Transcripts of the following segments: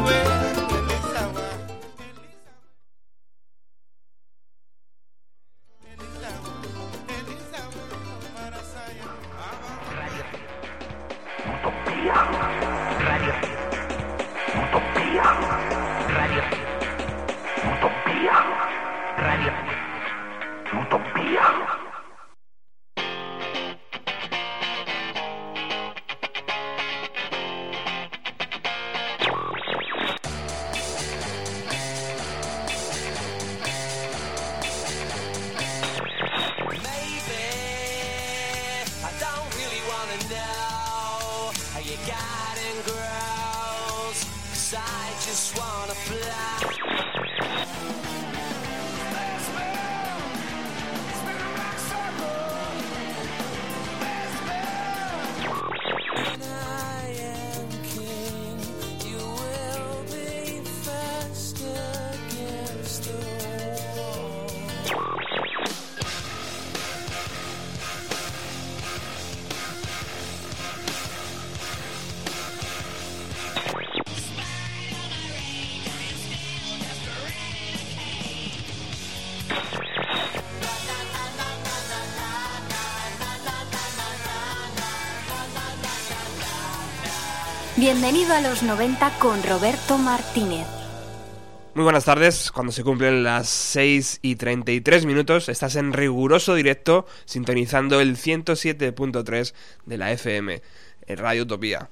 away. Bienvenido a los 90 con Roberto Martínez. Muy buenas tardes, cuando se cumplen las 6 y 33 minutos estás en riguroso directo sintonizando el 107.3 de la FM, en Radio Utopía.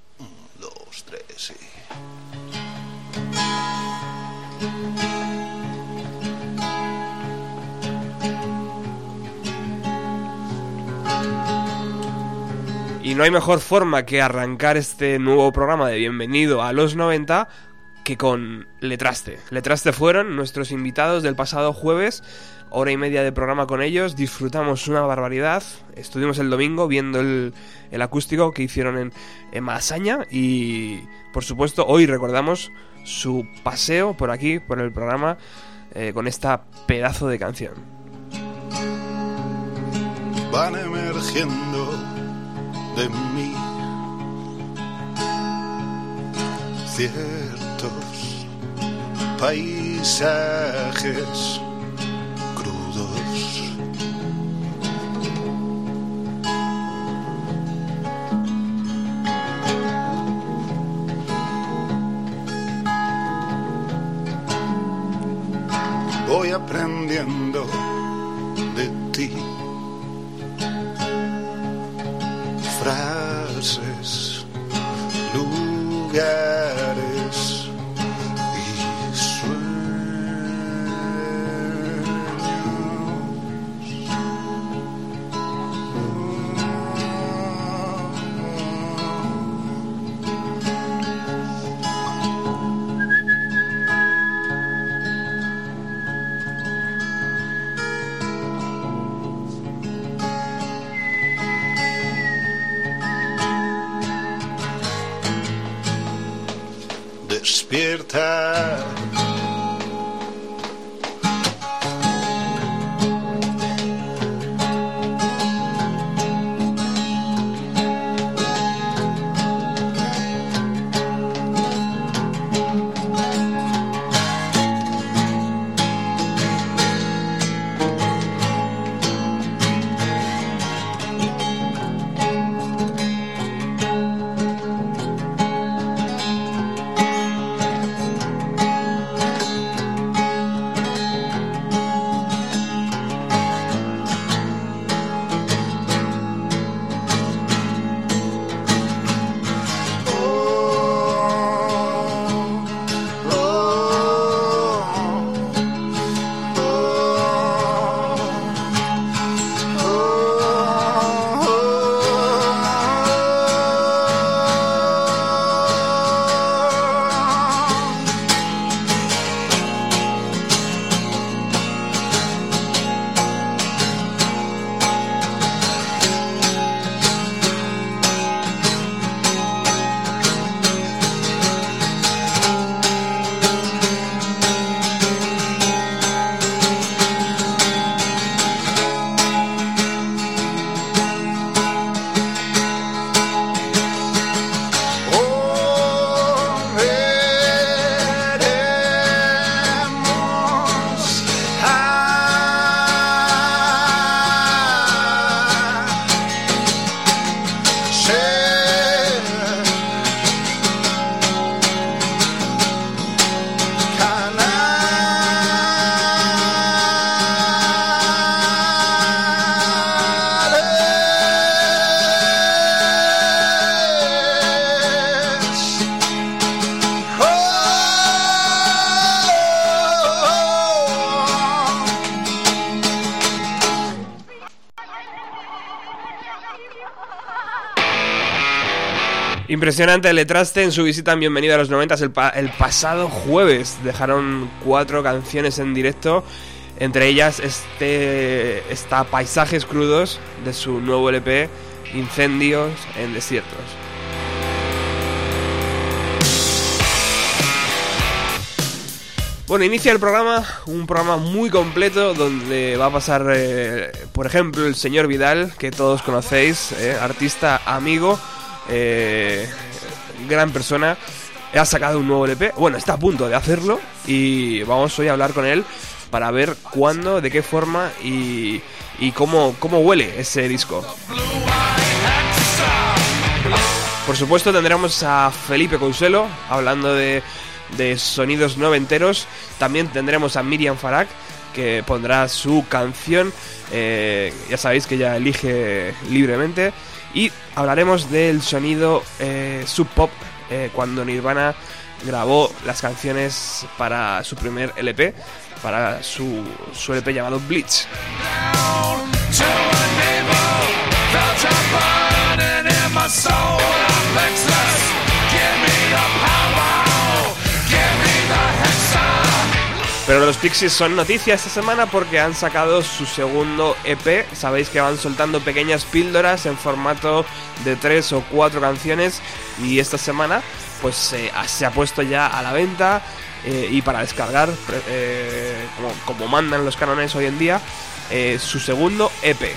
No hay mejor forma que arrancar este nuevo programa de Bienvenido a los 90 que con Letraste. Letraste fueron nuestros invitados del pasado jueves, hora y media de programa con ellos, disfrutamos una barbaridad, estuvimos el domingo viendo el, acústico que hicieron en, en Malasaña y por supuesto hoy recordamos su paseo por aquí, por el programa, eh, con esta pedazo de canción. Van emergiendo de mí. Ciertos paisajes crudos. Voy aprendiendo de ti frases, lugares Impresionante el Letraste en su visita en Bienvenido a los 90 el, pa- el pasado jueves. Dejaron cuatro canciones en directo, entre ellas este está Paisajes Crudos de su nuevo LP Incendios en Desiertos. Bueno, inicia el programa, un programa muy completo donde va a pasar, eh, por ejemplo, el señor Vidal, que todos conocéis, eh, artista, amigo, eh, gran persona, ha sacado un nuevo LP, bueno, está a punto de hacerlo y vamos hoy a hablar con él para ver cuándo, de qué forma y, y cómo, cómo huele ese disco. Por supuesto tendremos a Felipe Consuelo hablando de, de sonidos noventeros. También tendremos a Miriam Farag que pondrá su canción. eh, ya sabéis que ella elige libremente. Y hablaremos del sonido eh, sub pop eh, cuando Nirvana grabó las canciones para su primer LP, para su, su LP llamado Bleach. Pero los Pixies son noticias esta semana porque han sacado su segundo EP. Sabéis que van soltando pequeñas píldoras en formato de tres o cuatro canciones y esta semana pues se ha- se ha puesto ya a la venta eh, y para descargar eh, como, como mandan los cánones hoy en día eh, su segundo EP.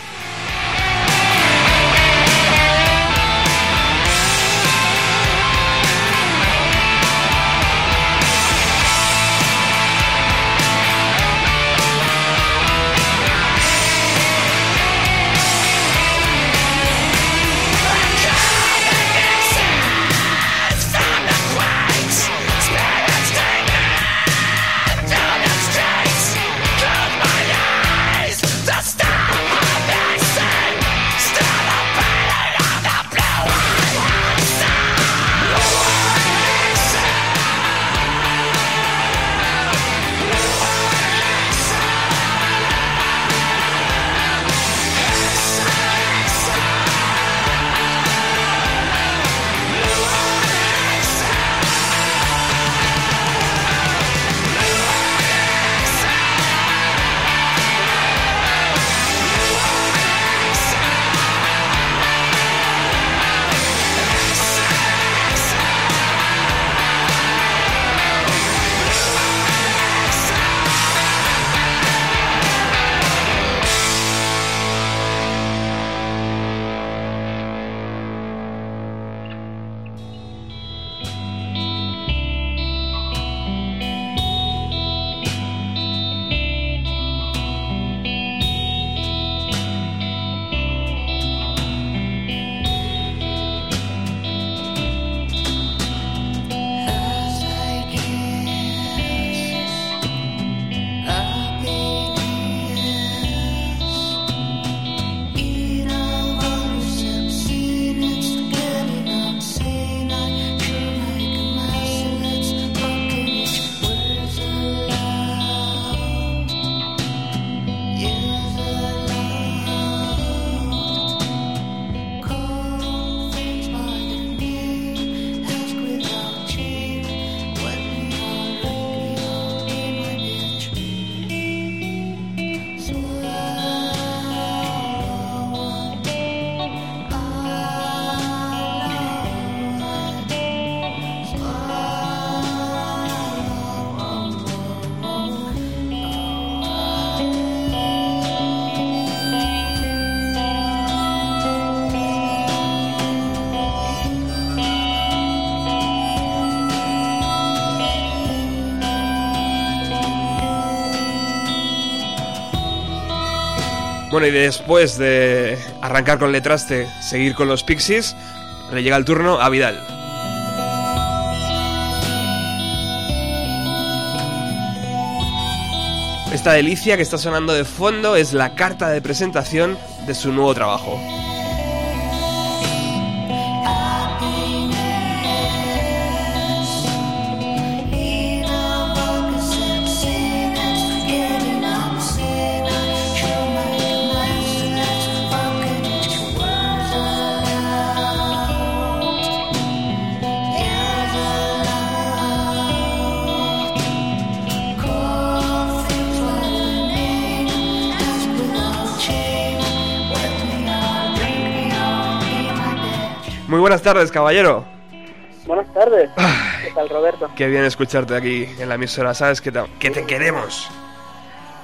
Y después de arrancar con Letraste, seguir con los Pixies, le llega el turno a Vidal. Esta delicia que está sonando de fondo es la carta de presentación de su nuevo trabajo. Muy buenas tardes, caballero. Buenas tardes. ¿Qué tal, Roberto? Qué bien escucharte aquí en la emisora, sabes que te, que te queremos.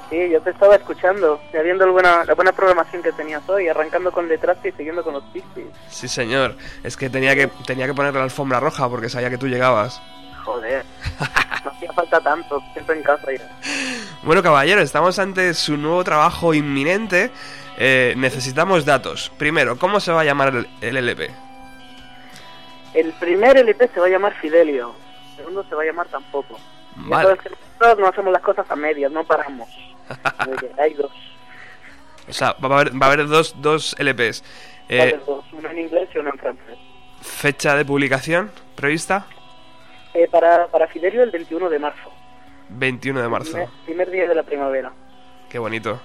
Sí, yo te estaba escuchando, ya viendo la buena, la buena programación que tenías hoy, arrancando con Detrás y siguiendo con los Pixies. Sí, señor. Es que tenía que tenía que la alfombra roja porque sabía que tú llegabas. Joder, no hacía falta tanto, siempre en casa ya. Bueno, caballero, estamos ante su nuevo trabajo inminente. Eh, necesitamos datos. Primero, ¿cómo se va a llamar el, el LP? El primer LP se va a llamar Fidelio, el segundo se va a llamar Tampoco. Vale. que nosotros no hacemos las cosas a medias, no paramos. Hay dos, O sea, va a haber, va a haber dos, dos LPs. Eh, haber dos, uno en inglés y uno en francés. fecha de publicación prevista, Eh, para, para Fidelio el 21 de marzo, 21 de marzo. primer, primer día de la primavera. Qué bonito.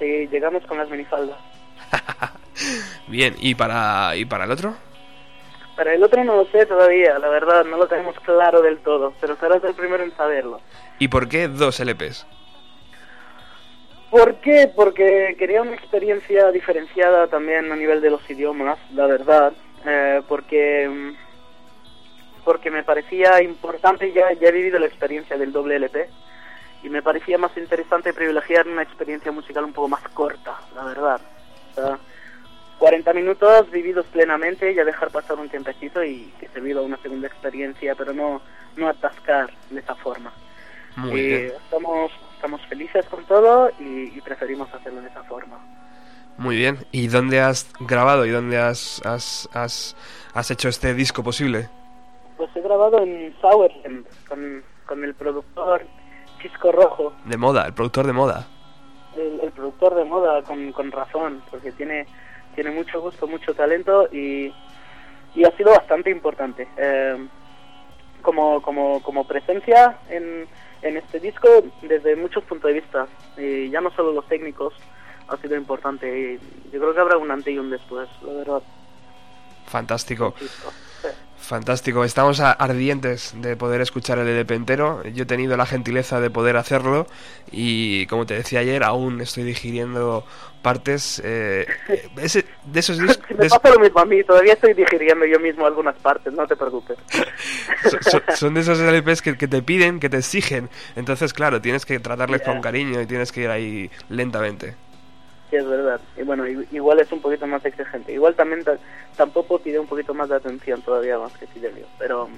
Sí, llegamos con las minifaldas. Bien, ¿y para, ¿y para el otro? Para el otro no lo sé todavía, la verdad, no lo tenemos claro del todo, pero serás el primero en saberlo. ¿Y por qué dos LPs? ¿Por qué? Porque quería una experiencia diferenciada también a nivel de los idiomas, la verdad, eh, porque mm, porque me parecía importante, ya, ya he vivido la experiencia del doble LP, y me parecía más interesante privilegiar una experiencia musical un poco más corta, la verdad. O sea, 40 minutos vividos plenamente, ya dejar pasar un tiempecito y que se viva una segunda experiencia, pero no, no atascar de esa forma. Muy Y bien. Estamos, estamos felices con todo y, y preferimos hacerlo de esa forma. Muy bien. ¿Y dónde has grabado y dónde has, has, has, has hecho este disco posible? Pues he grabado en Sauerland con, con el productor Chisco Rojo, De moda, el productor de moda. el, el productor de moda con, con razón, porque tiene, tiene mucho gusto, mucho talento y, y ha sido bastante importante. Eh, como, como, como presencia en, en este disco desde muchos puntos de vista, y ya no solo los técnicos, ha sido importante. Y yo creo que habrá un antes y un después, la verdad. Fantástico. Fantástico, estamos ardientes de poder escuchar el LP entero. Yo he tenido la gentileza de poder hacerlo y, como te decía ayer, aún estoy digiriendo partes. eh, ese- de esos me pasa lo mismo a mí, todavía estoy digiriendo yo mismo algunas partes, no te preocupes. son, son- son de esos LPs que, que te piden, que te exigen. Entonces, claro, tienes que tratarles con cariño y tienes que ir ahí lentamente. Sí, es verdad. Y bueno, igual es un poquito más exigente. Igual también ta- tampoco pide un poquito más de atención todavía más que Fidelio. Pero,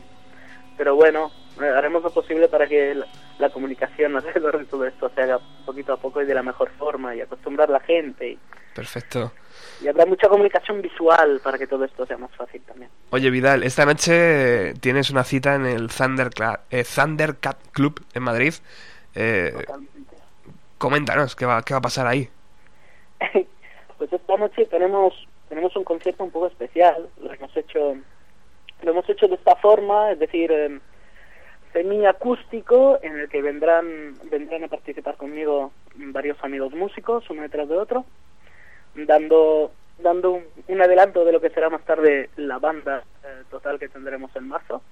pero bueno, eh, haremos lo posible para que la, la comunicación alrededor de todo esto se haga poquito a poco y de la mejor forma y acostumbrar a la gente. Y, Perfecto. y habrá mucha comunicación visual para que todo esto sea más fácil también. Oye, Vidal, esta noche tienes una cita en el Thundercla- eh, Thundercat Club en Madrid. Eh, Totalmente. coméntanos, ¿qué va, ¿qué va a pasar ahí? pues esta noche tenemos tenemos un concierto un poco especial lo hemos hecho lo hemos hecho de esta forma es decir eh, semi acústico en el que vendrán vendrán a participar conmigo varios amigos músicos uno detrás de otro dando dando un, un adelanto de lo que será más tarde la banda eh, total que tendremos en marzo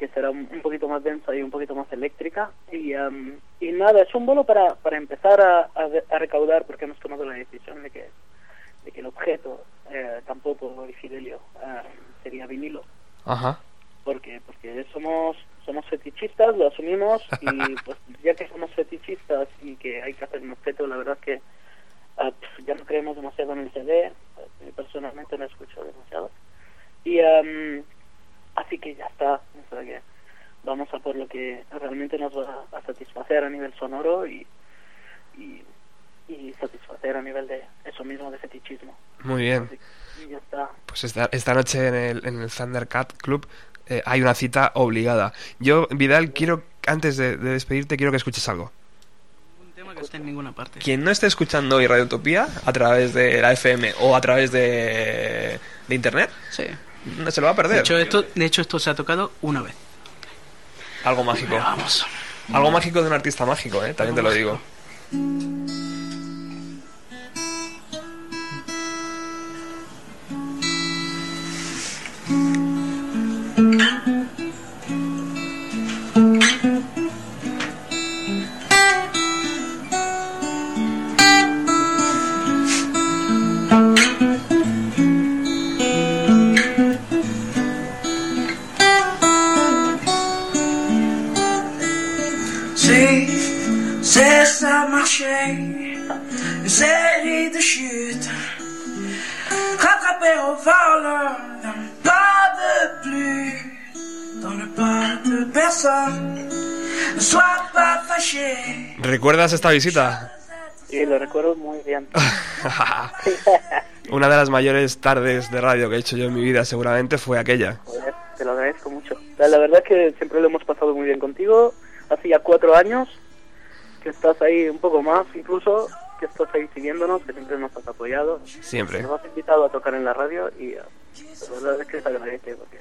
que será un, poquito más densa y un poquito más eléctrica. Y, em, y nada, es un bolo para, para empezar a, a recaudar, porque hemos tomado la decisión de que, de que el objeto, eh, tampoco de Fidelio, eh, sería vinilo, Ajá. porque porque somos somos fetichistas, lo asumimos, y pues ya que somos fetichistas y que hay que hacer un objeto, la verdad es que pf, ya no creemos demasiado en el CD, eh, personalmente no escucho demasiado. Y em, así que ya está, o sea que vamos a por lo que realmente nos va a satisfacer a nivel sonoro y, y, y satisfacer a nivel de eso mismo de fetichismo. Muy bien. Así ya está. Pues esta, esta noche en el, en el Thundercat Club eh, hay una cita obligada. Yo, Vidal, quiero, antes de, de despedirte, quiero que escuches algo. Un tema que esté en ninguna parte. Quien no esté escuchando hoy Radio Utopía a través de la FM o a través de, de Internet, Sí. no se lo va a perder. De hecho, esto, de hecho, esto se ha tocado una vez. Algo mágico. Vamos. Algo mágico de un artista mágico, ¿eh? también te lo digo. C'est ça marcher, de chute, rattraper au vol, pas de plus, dans le pas de personne, ne sois pas fâché. ¿Recuerdas esta visita? Sí, lo recuerdo muy bien. Una de las mayores tardes de radio que he hecho yo en mi vida seguramente fue aquella. Joder, te lo agradezco mucho. La, la verdad es que siempre lo hemos pasado muy bien contigo. Hace ya cuatro años que estás ahí, un poco más incluso, que estás ahí siguiéndonos, que siempre nos has apoyado. Siempre. Nos has invitado a tocar en la radio y eh, la verdad es que se agradece porque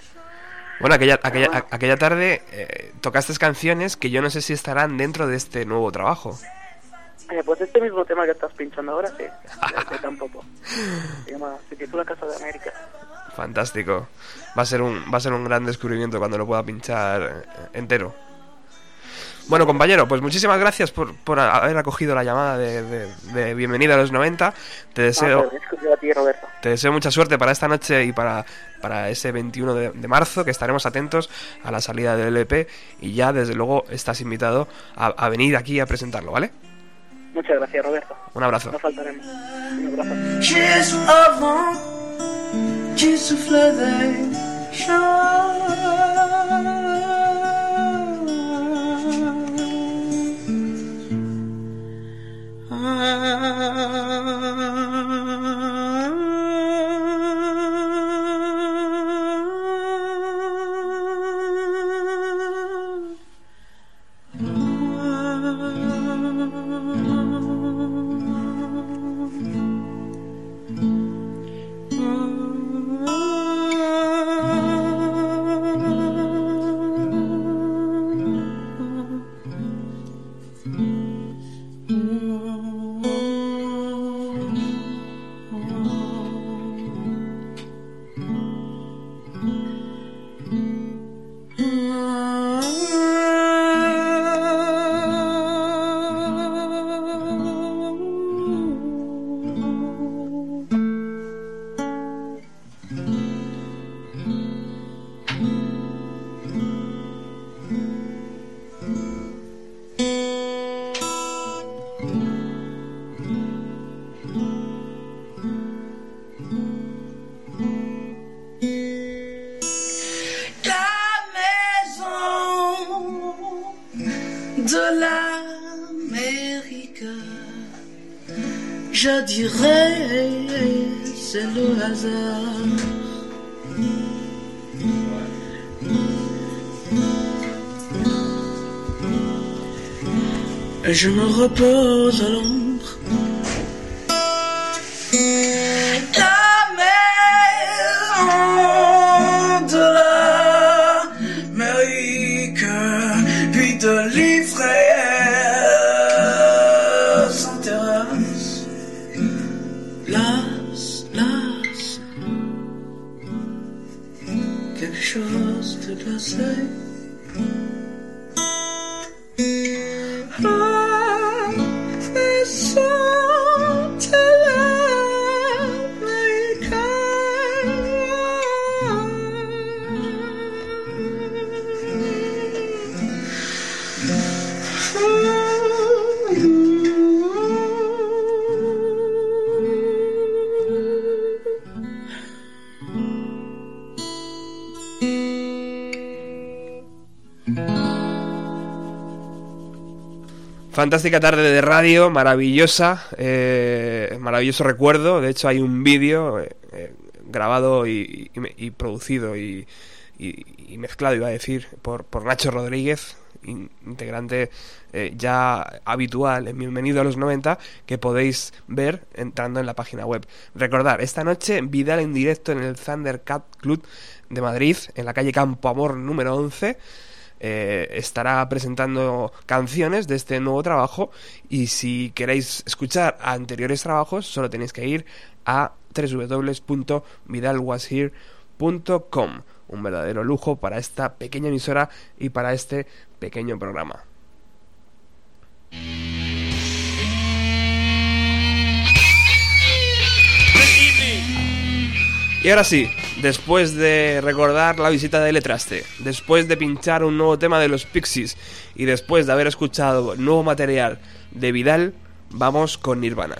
Bueno, aquella, aquella, a- aquella tarde eh, tocaste canciones que yo no sé si estarán dentro de este nuevo trabajo. Eh, pues este mismo tema que estás pinchando ahora, sí, este tampoco. Se llama, se titula Casa de América. Fantástico. Va a ser un, va a ser un gran descubrimiento cuando lo pueda pinchar entero. Bueno, compañero, pues muchísimas gracias por, por haber acogido la llamada de, de- de Bienvenida a los 90. Te Ah, deseo, a ti, Roberto. te deseo mucha suerte para esta noche y para, para ese 21 de, de marzo, que estaremos atentos a la salida del LP. Y ya, desde luego, estás invitado a, a venir aquí a presentarlo, ¿vale? Muchas gracias, Roberto. Un abrazo. No faltaremos. Un abrazo. Uh... je me repose Fantástica tarde de radio, maravillosa, eh, maravilloso recuerdo. De hecho, hay un vídeo eh, eh, grabado y, y- producido y, mezclado, iba a decir, por, por Nacho Rodríguez, in- integrante ya habitual en Bienvenido a los 90, que podéis ver entrando en la página web. Recordar, esta noche Vidal en directo en el Thundercat Club de Madrid, en la calle Campo Amor número 11 eh, estará presentando canciones de este nuevo trabajo y si queréis escuchar anteriores trabajos solo tenéis que ir a www.vidalwashere.com un verdadero lujo para esta pequeña emisora y para este pequeño programa. Y ahora sí, Después de recordar la visita de Letraste, después de pinchar un nuevo tema de los Pixies y después de haber escuchado nuevo material de Vidal, vamos con Nirvana.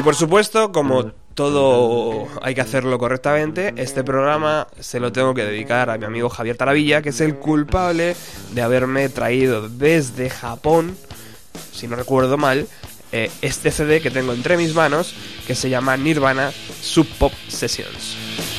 Y por supuesto, como todo hay que hacerlo correctamente, este programa se lo tengo que dedicar a mi amigo Javier Taravilla, que es el culpable de haberme traído desde Japón, si no recuerdo mal, eh, este CD que tengo entre mis manos, que se llama Nirvana Sub Pop Sessions.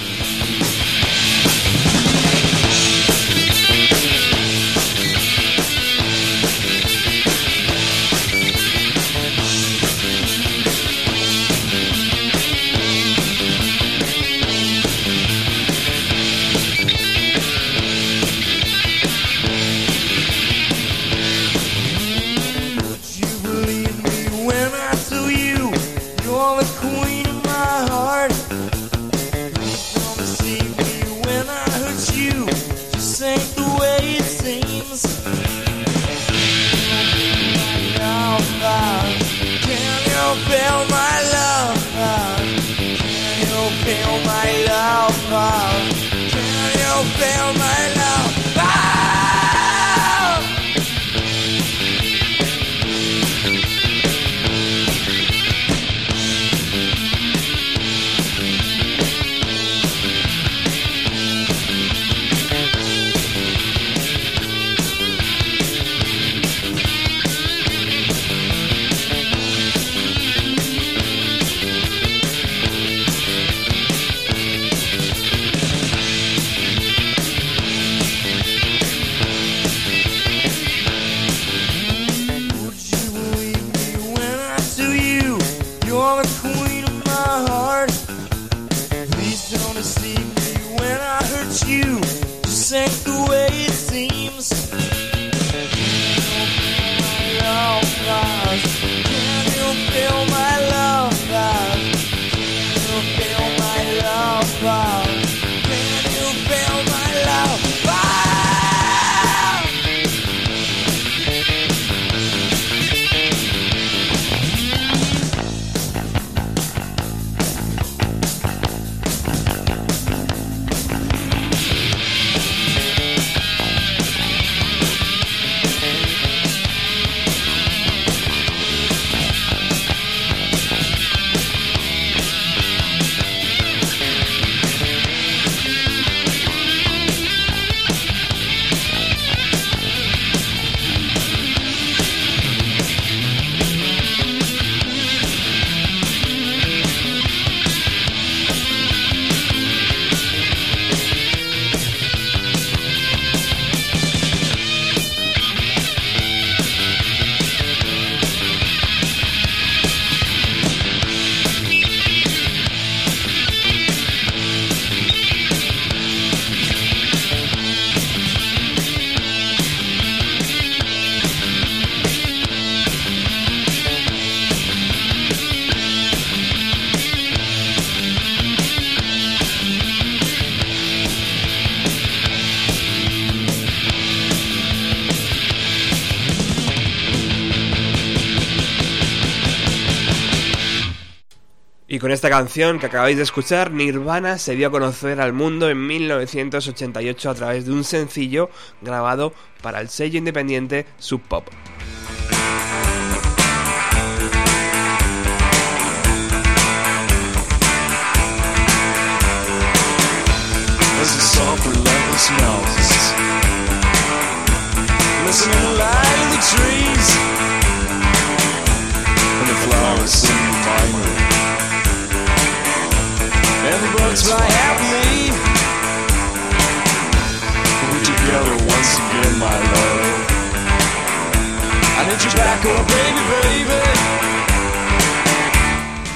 Con esta canción que acabáis de escuchar, Nirvana se dio a conocer al mundo en 1988 a través de un sencillo grabado para el sello independiente Sub Pop.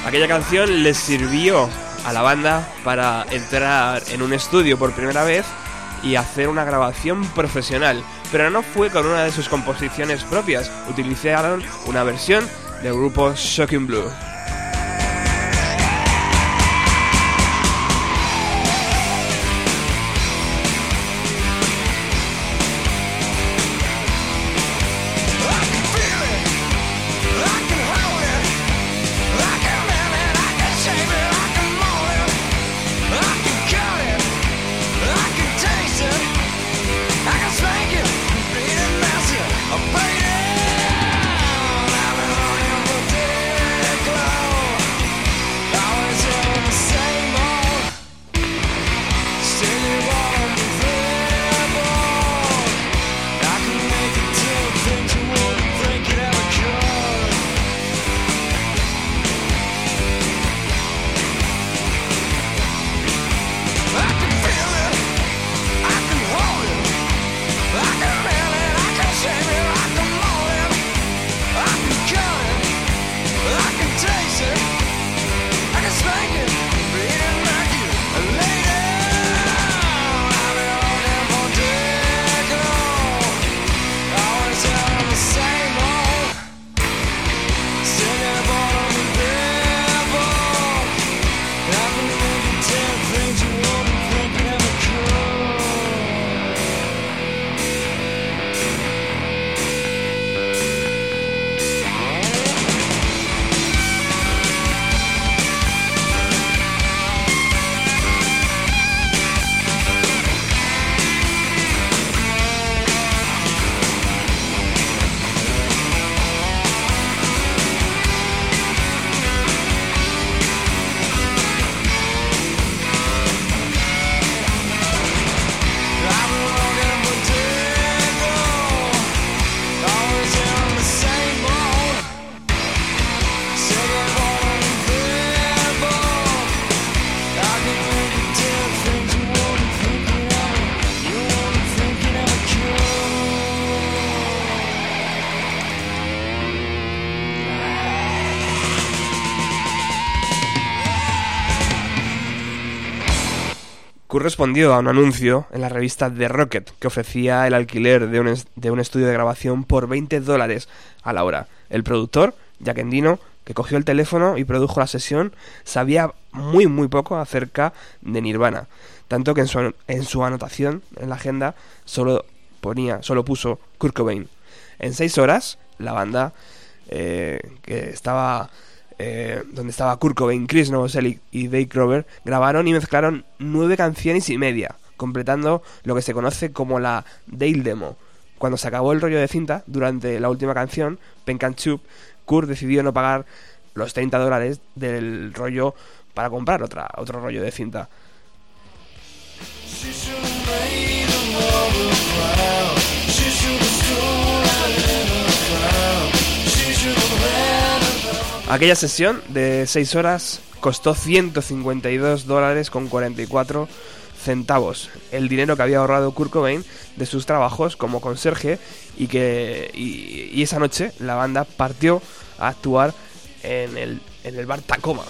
Aquella canción les sirvió a la banda para entrar en un estudio por primera vez y hacer una grabación profesional, pero no fue con una de sus composiciones propias, utilizaron una versión del grupo Shocking Blue. Respondió a un anuncio en la revista The Rocket que ofrecía el alquiler de un, estudio de grabación por 20 dólares a la hora. El productor, Jack Endino, que cogió el teléfono y produjo la sesión, sabía muy muy poco acerca de Nirvana, tanto que en su, en su anotación en la agenda solo ponía, solo puso Kurt Cobain. En seis horas, la banda eh, que estaba eh, donde estaba Kurt Cobain, Chris Novoselic y Dave Grover, grabaron y mezclaron nueve canciones y media, completando lo que se conoce como la Dale Demo. Cuando se acabó el rollo de cinta, durante la última canción, Pen Can Chup, Kurt decidió no pagar los 30 dólares del rollo para comprar otra, otro rollo de cinta. Aquella sesión de 6 horas costó 152 dólares con 44 centavos, el dinero que había ahorrado Kurt Cobain de sus trabajos como conserje y que y, y esa noche la banda partió a actuar en el, en el bar Tacoma.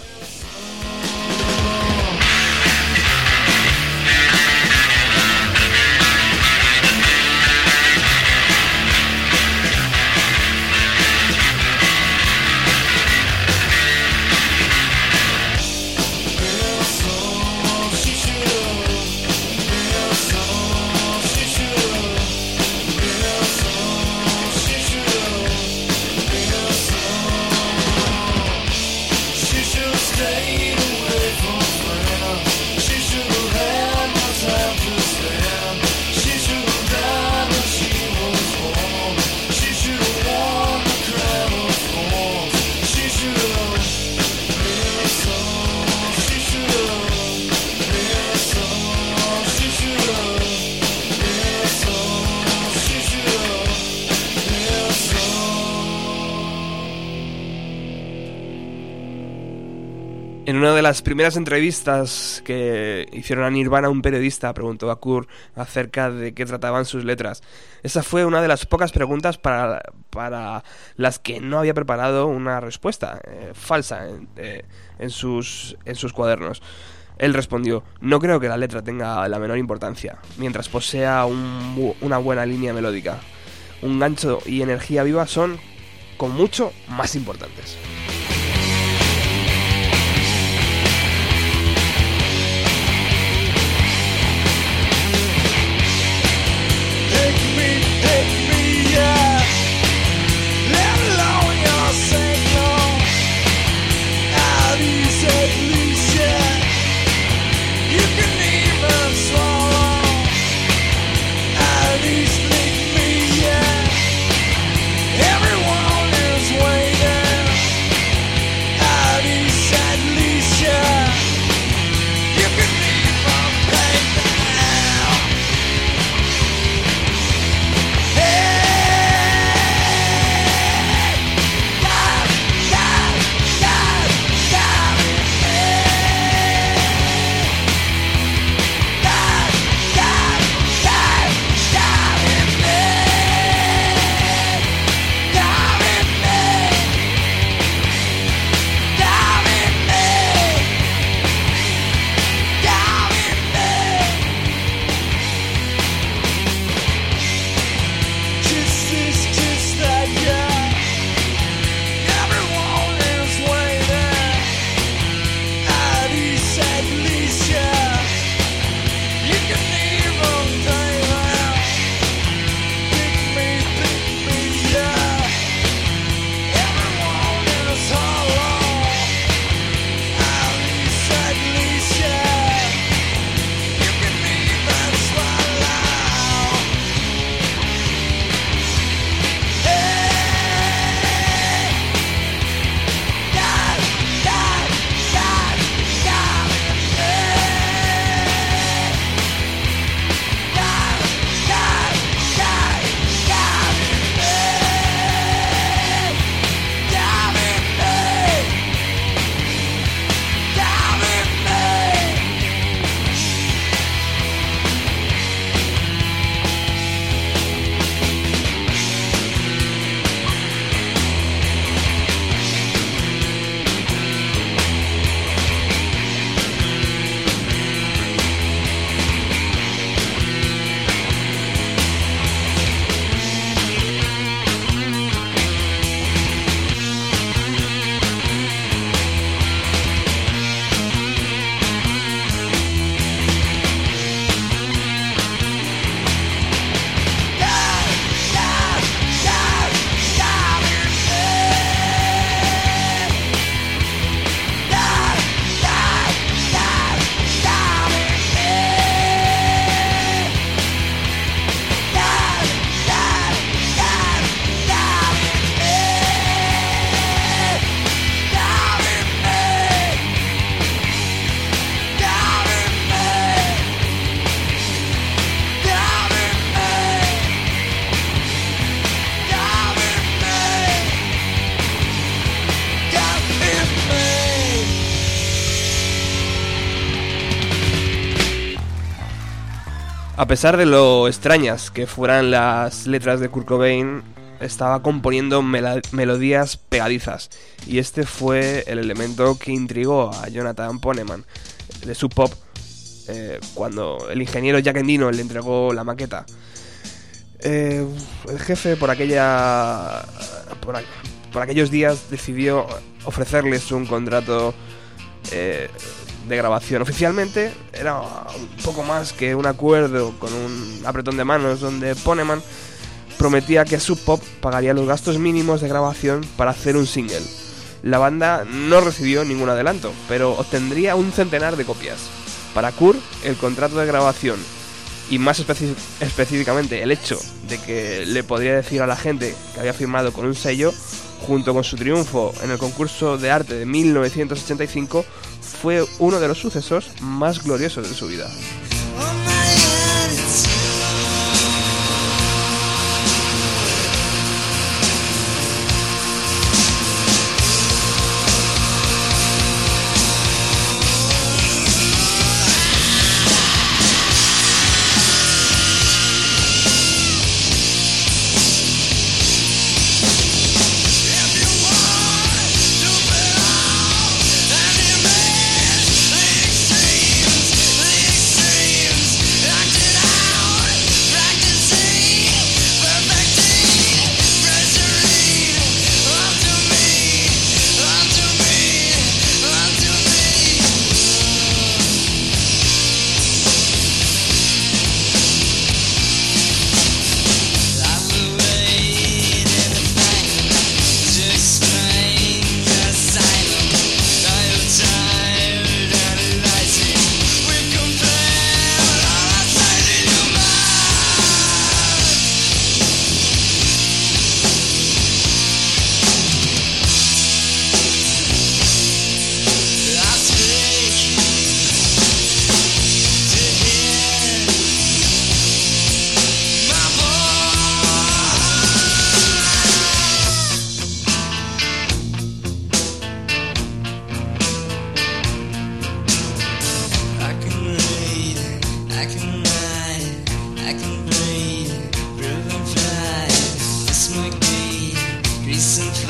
En una de las primeras entrevistas que hicieron a Nirvana, un periodista preguntó a Kurt acerca de qué trataban sus letras. Esa fue una de las pocas preguntas para, para las que no había preparado una respuesta eh, falsa en, eh, en sus, en sus cuadernos. Él respondió, no creo que la letra tenga la menor importancia, mientras posea una buena línea melódica. Un gancho y energía viva son, con mucho, más importantes. A pesar de lo extrañas que fueran las letras de Kurt Cobain, estaba componiendo melodías pegadizas. Y este fue el elemento que intrigó a Jonathan Poneman de Sub Pop eh, cuando el ingeniero Jack Endino le entregó la maqueta. Eh, el jefe por aquella por aquellos días decidió ofrecerles un contrato eh, de grabación. Oficialmente era un poco más que un acuerdo con un apretón de manos donde Poneman prometía que Sub Pop pagaría los gastos mínimos de grabación para hacer un single. La banda no recibió ningún adelanto, pero obtendría un centenar de copias. Para Kurt, el contrato de grabación y más específicamente el hecho de que le podría decir a la gente que había firmado con un sello, junto con su triunfo en el concurso de arte de 1985, fue uno de los sucesos más gloriosos de su vida. I can breathe, and fly. This might be grease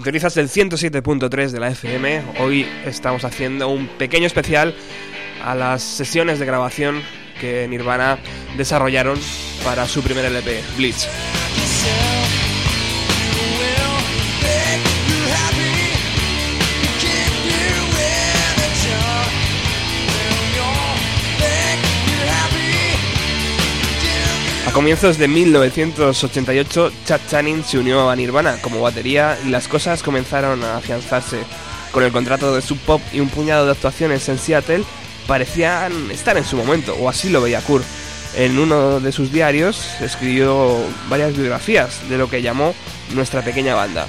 Sintonizas el 107.3 de la FM. Hoy estamos haciendo un pequeño especial a las sesiones de grabación que Nirvana desarrollaron para su primer LP, Bleach. A comienzos de 1988, Chad Channing se unió a Nirvana como batería y las cosas comenzaron a afianzarse. Con el contrato de Sub Pop y un puñado de actuaciones en Seattle, parecían estar en su momento, o así lo veía Kurt. En uno de sus diarios escribió varias biografías de lo que llamó nuestra pequeña banda.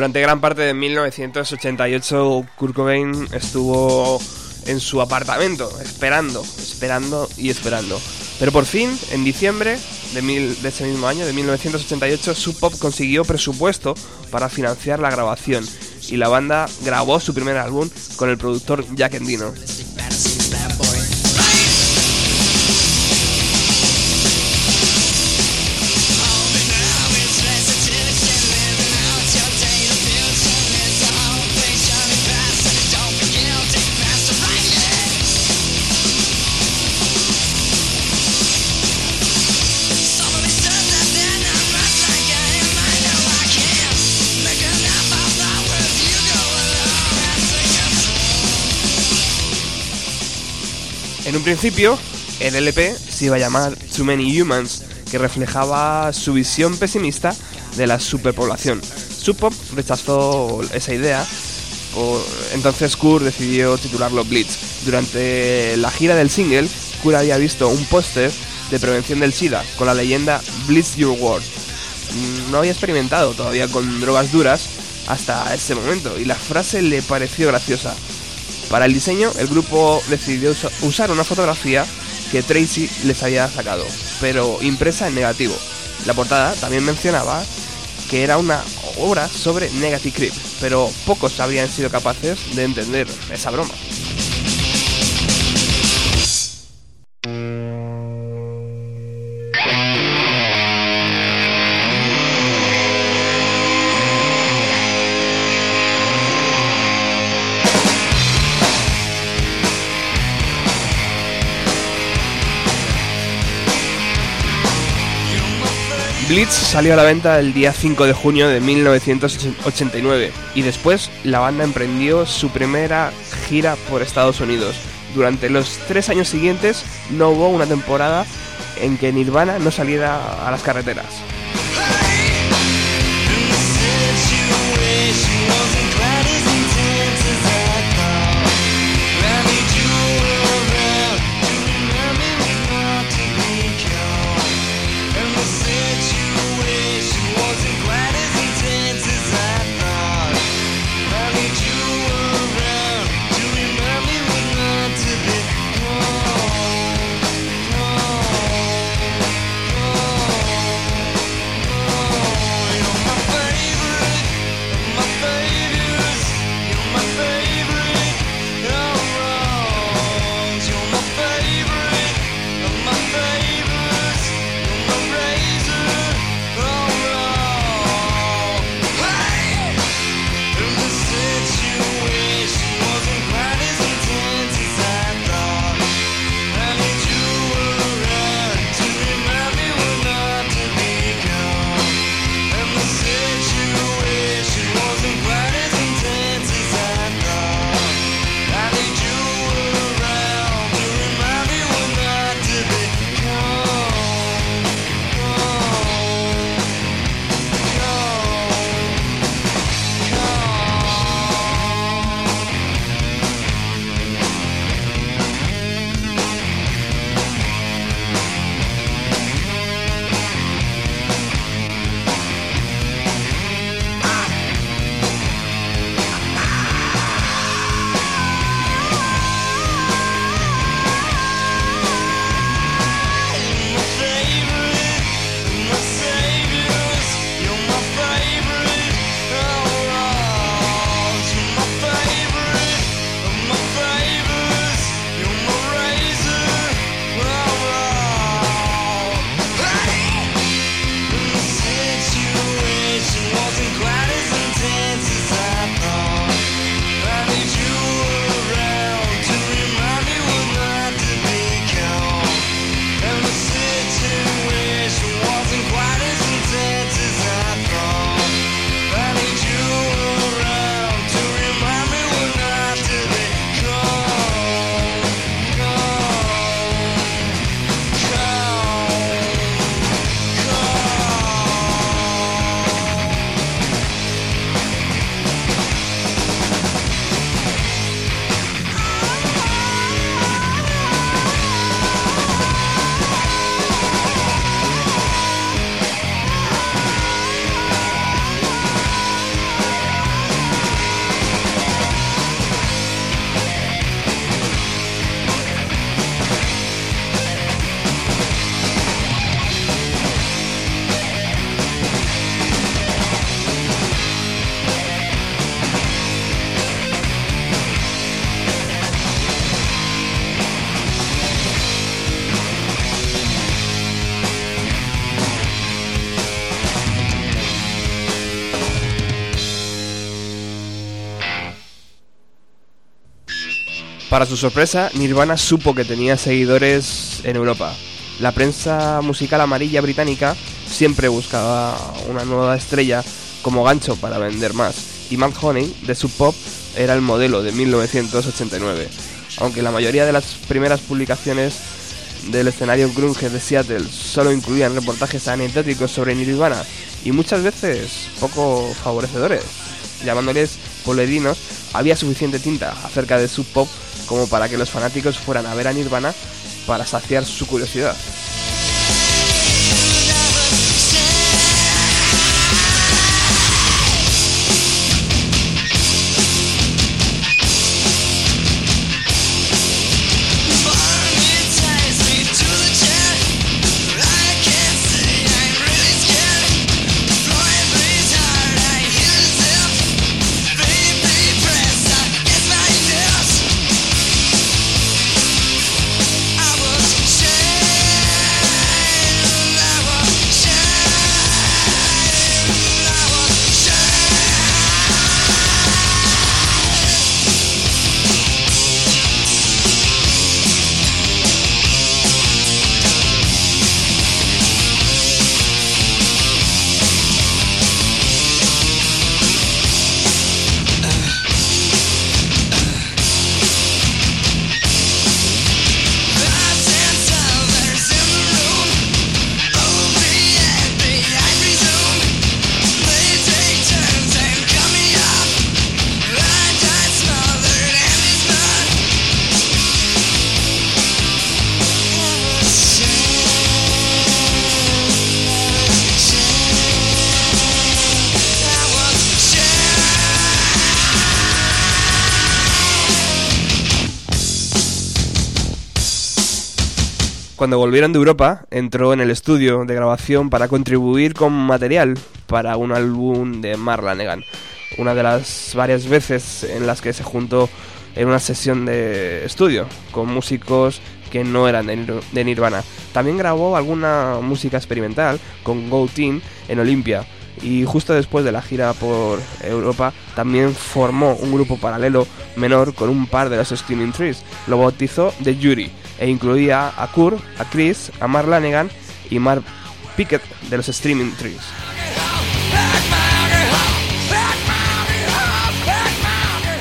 Durante gran parte de 1988, Kurt Cobain estuvo en su apartamento, esperando, esperando y esperando. Pero por fin, en diciembre de, ese mismo año, de 1988, Sub Pop consiguió presupuesto para financiar la grabación y la banda grabó su primer álbum con el productor Jack Endino. En un principio, el LP se iba a llamar Too Many Humans, que reflejaba su visión pesimista de la superpoblación. Sub Pop rechazó esa idea, entonces Kurt decidió titularlo Blitz. Durante la gira del single, Kurt había visto un póster de prevención del SIDA con la leyenda Blitz Your World. No había experimentado todavía con drogas duras hasta ese momento y la frase le pareció graciosa. Para el diseño, el grupo decidió usa- usar una fotografía que Tracy les había sacado, pero impresa en negativo. La portada también mencionaba que era una obra sobre Negative Creep, pero pocos habrían sido capaces de entender esa broma. Blitz salió a la venta el día 5 de junio de 1989 y después la banda emprendió su primera gira por Estados Unidos. Durante los tres años siguientes no hubo una temporada en que Nirvana no saliera a las carreteras. Para su sorpresa, Nirvana supo que tenía seguidores en Europa. La prensa musical amarilla británica siempre buscaba una nueva estrella como gancho para vender más, y Matt Honey de Sub Pop era el modelo de 1989. Aunque la mayoría de las primeras publicaciones del escenario grunge de Seattle solo incluían reportajes anecdóticos sobre Nirvana y muchas veces poco favorecedores, llamándoles polerinos, había suficiente tinta acerca de Sub Pop como para que los fanáticos fueran a ver a Nirvana para saciar su curiosidad. Cuando volvieron de Europa, entró en el estudio de grabación para contribuir con material para un álbum de Marla Negan. Una de las varias veces en las que se juntó en una sesión de estudio con músicos que no eran de Nirvana. También grabó alguna música experimental con Go Team en Olimpia. Y justo después de la gira por Europa, también formó un grupo paralelo menor con un par de los Steaming Trees. Lo bautizó The Jury e incluía a Kurt, a Chris, a Mark Lanegan y Mark Pickett de los Streaming Trees.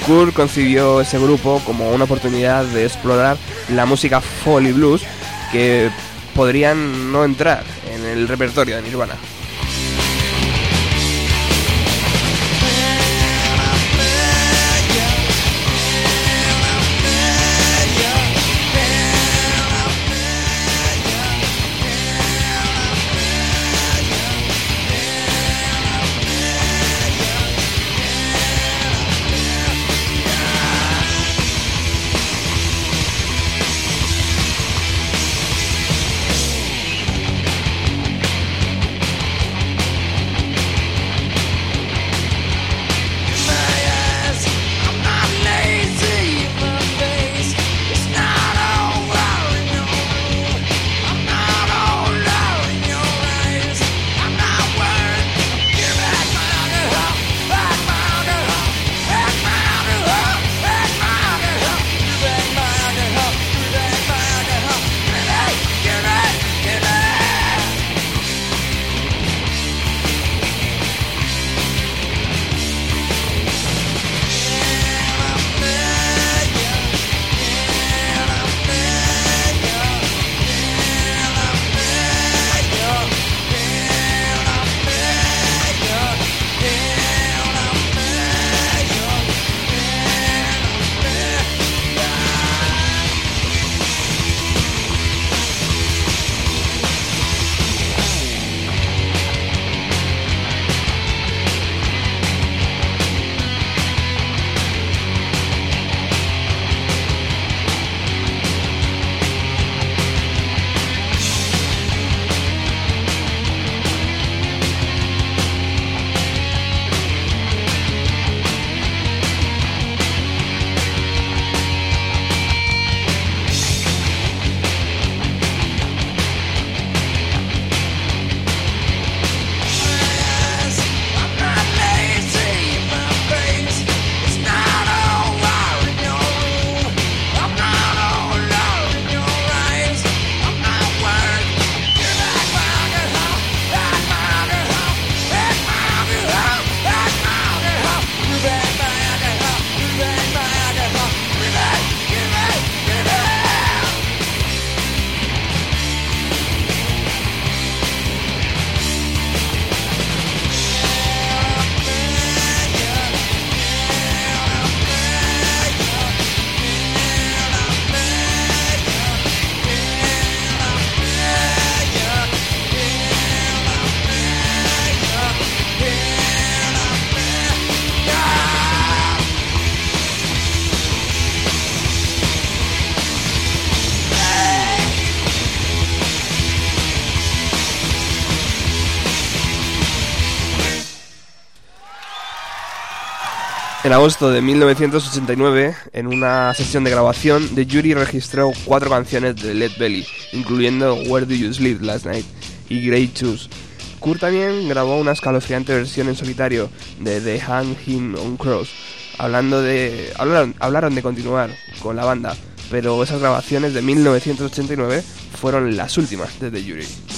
Kurt concibió ese grupo como una oportunidad de explorar la música folk y blues que podrían no entrar en el repertorio de Nirvana. En agosto de 1989, en una sesión de grabación, The Jury registró cuatro canciones de Led Belly, incluyendo Where Do You Sleep Last Night y Great Shoes. Kurt también grabó una escalofriante versión en solitario de The Hang Him on Cross. Hablando de, hablaron, hablaron de continuar con la banda, pero esas grabaciones de 1989 fueron las últimas de The Jury.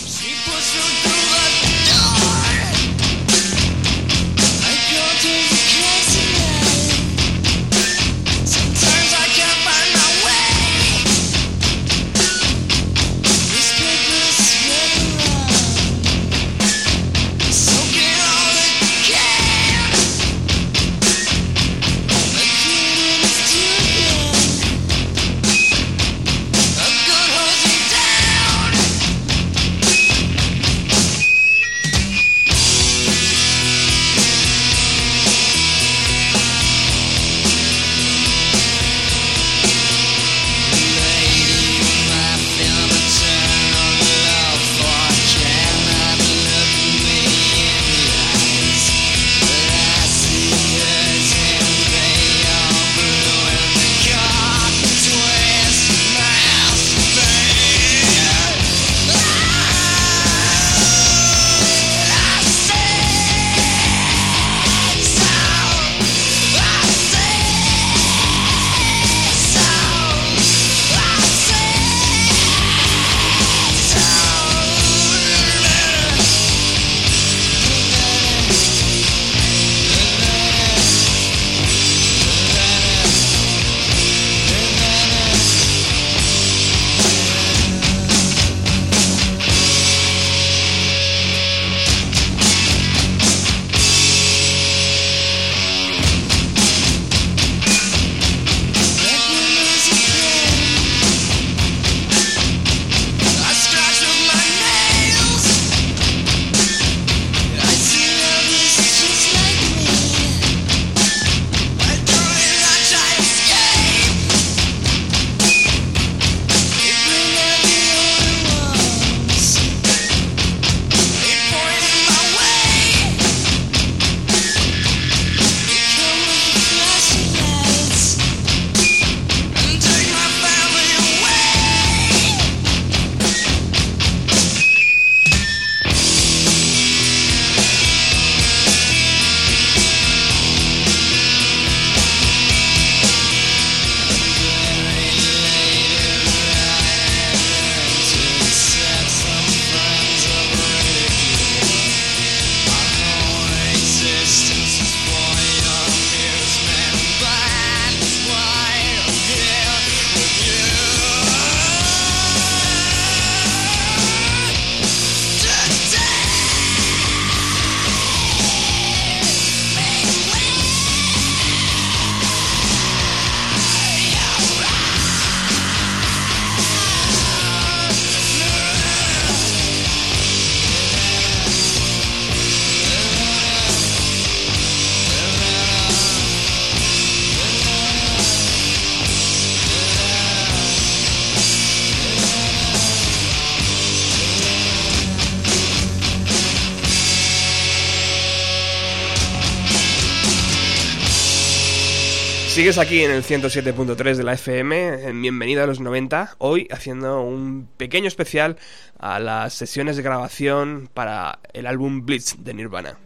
Sigues aquí en el 107.3 de la FM, en Bienvenido a los 90, hoy haciendo un pequeño especial a las sesiones de grabación para el álbum Blitz de Nirvana.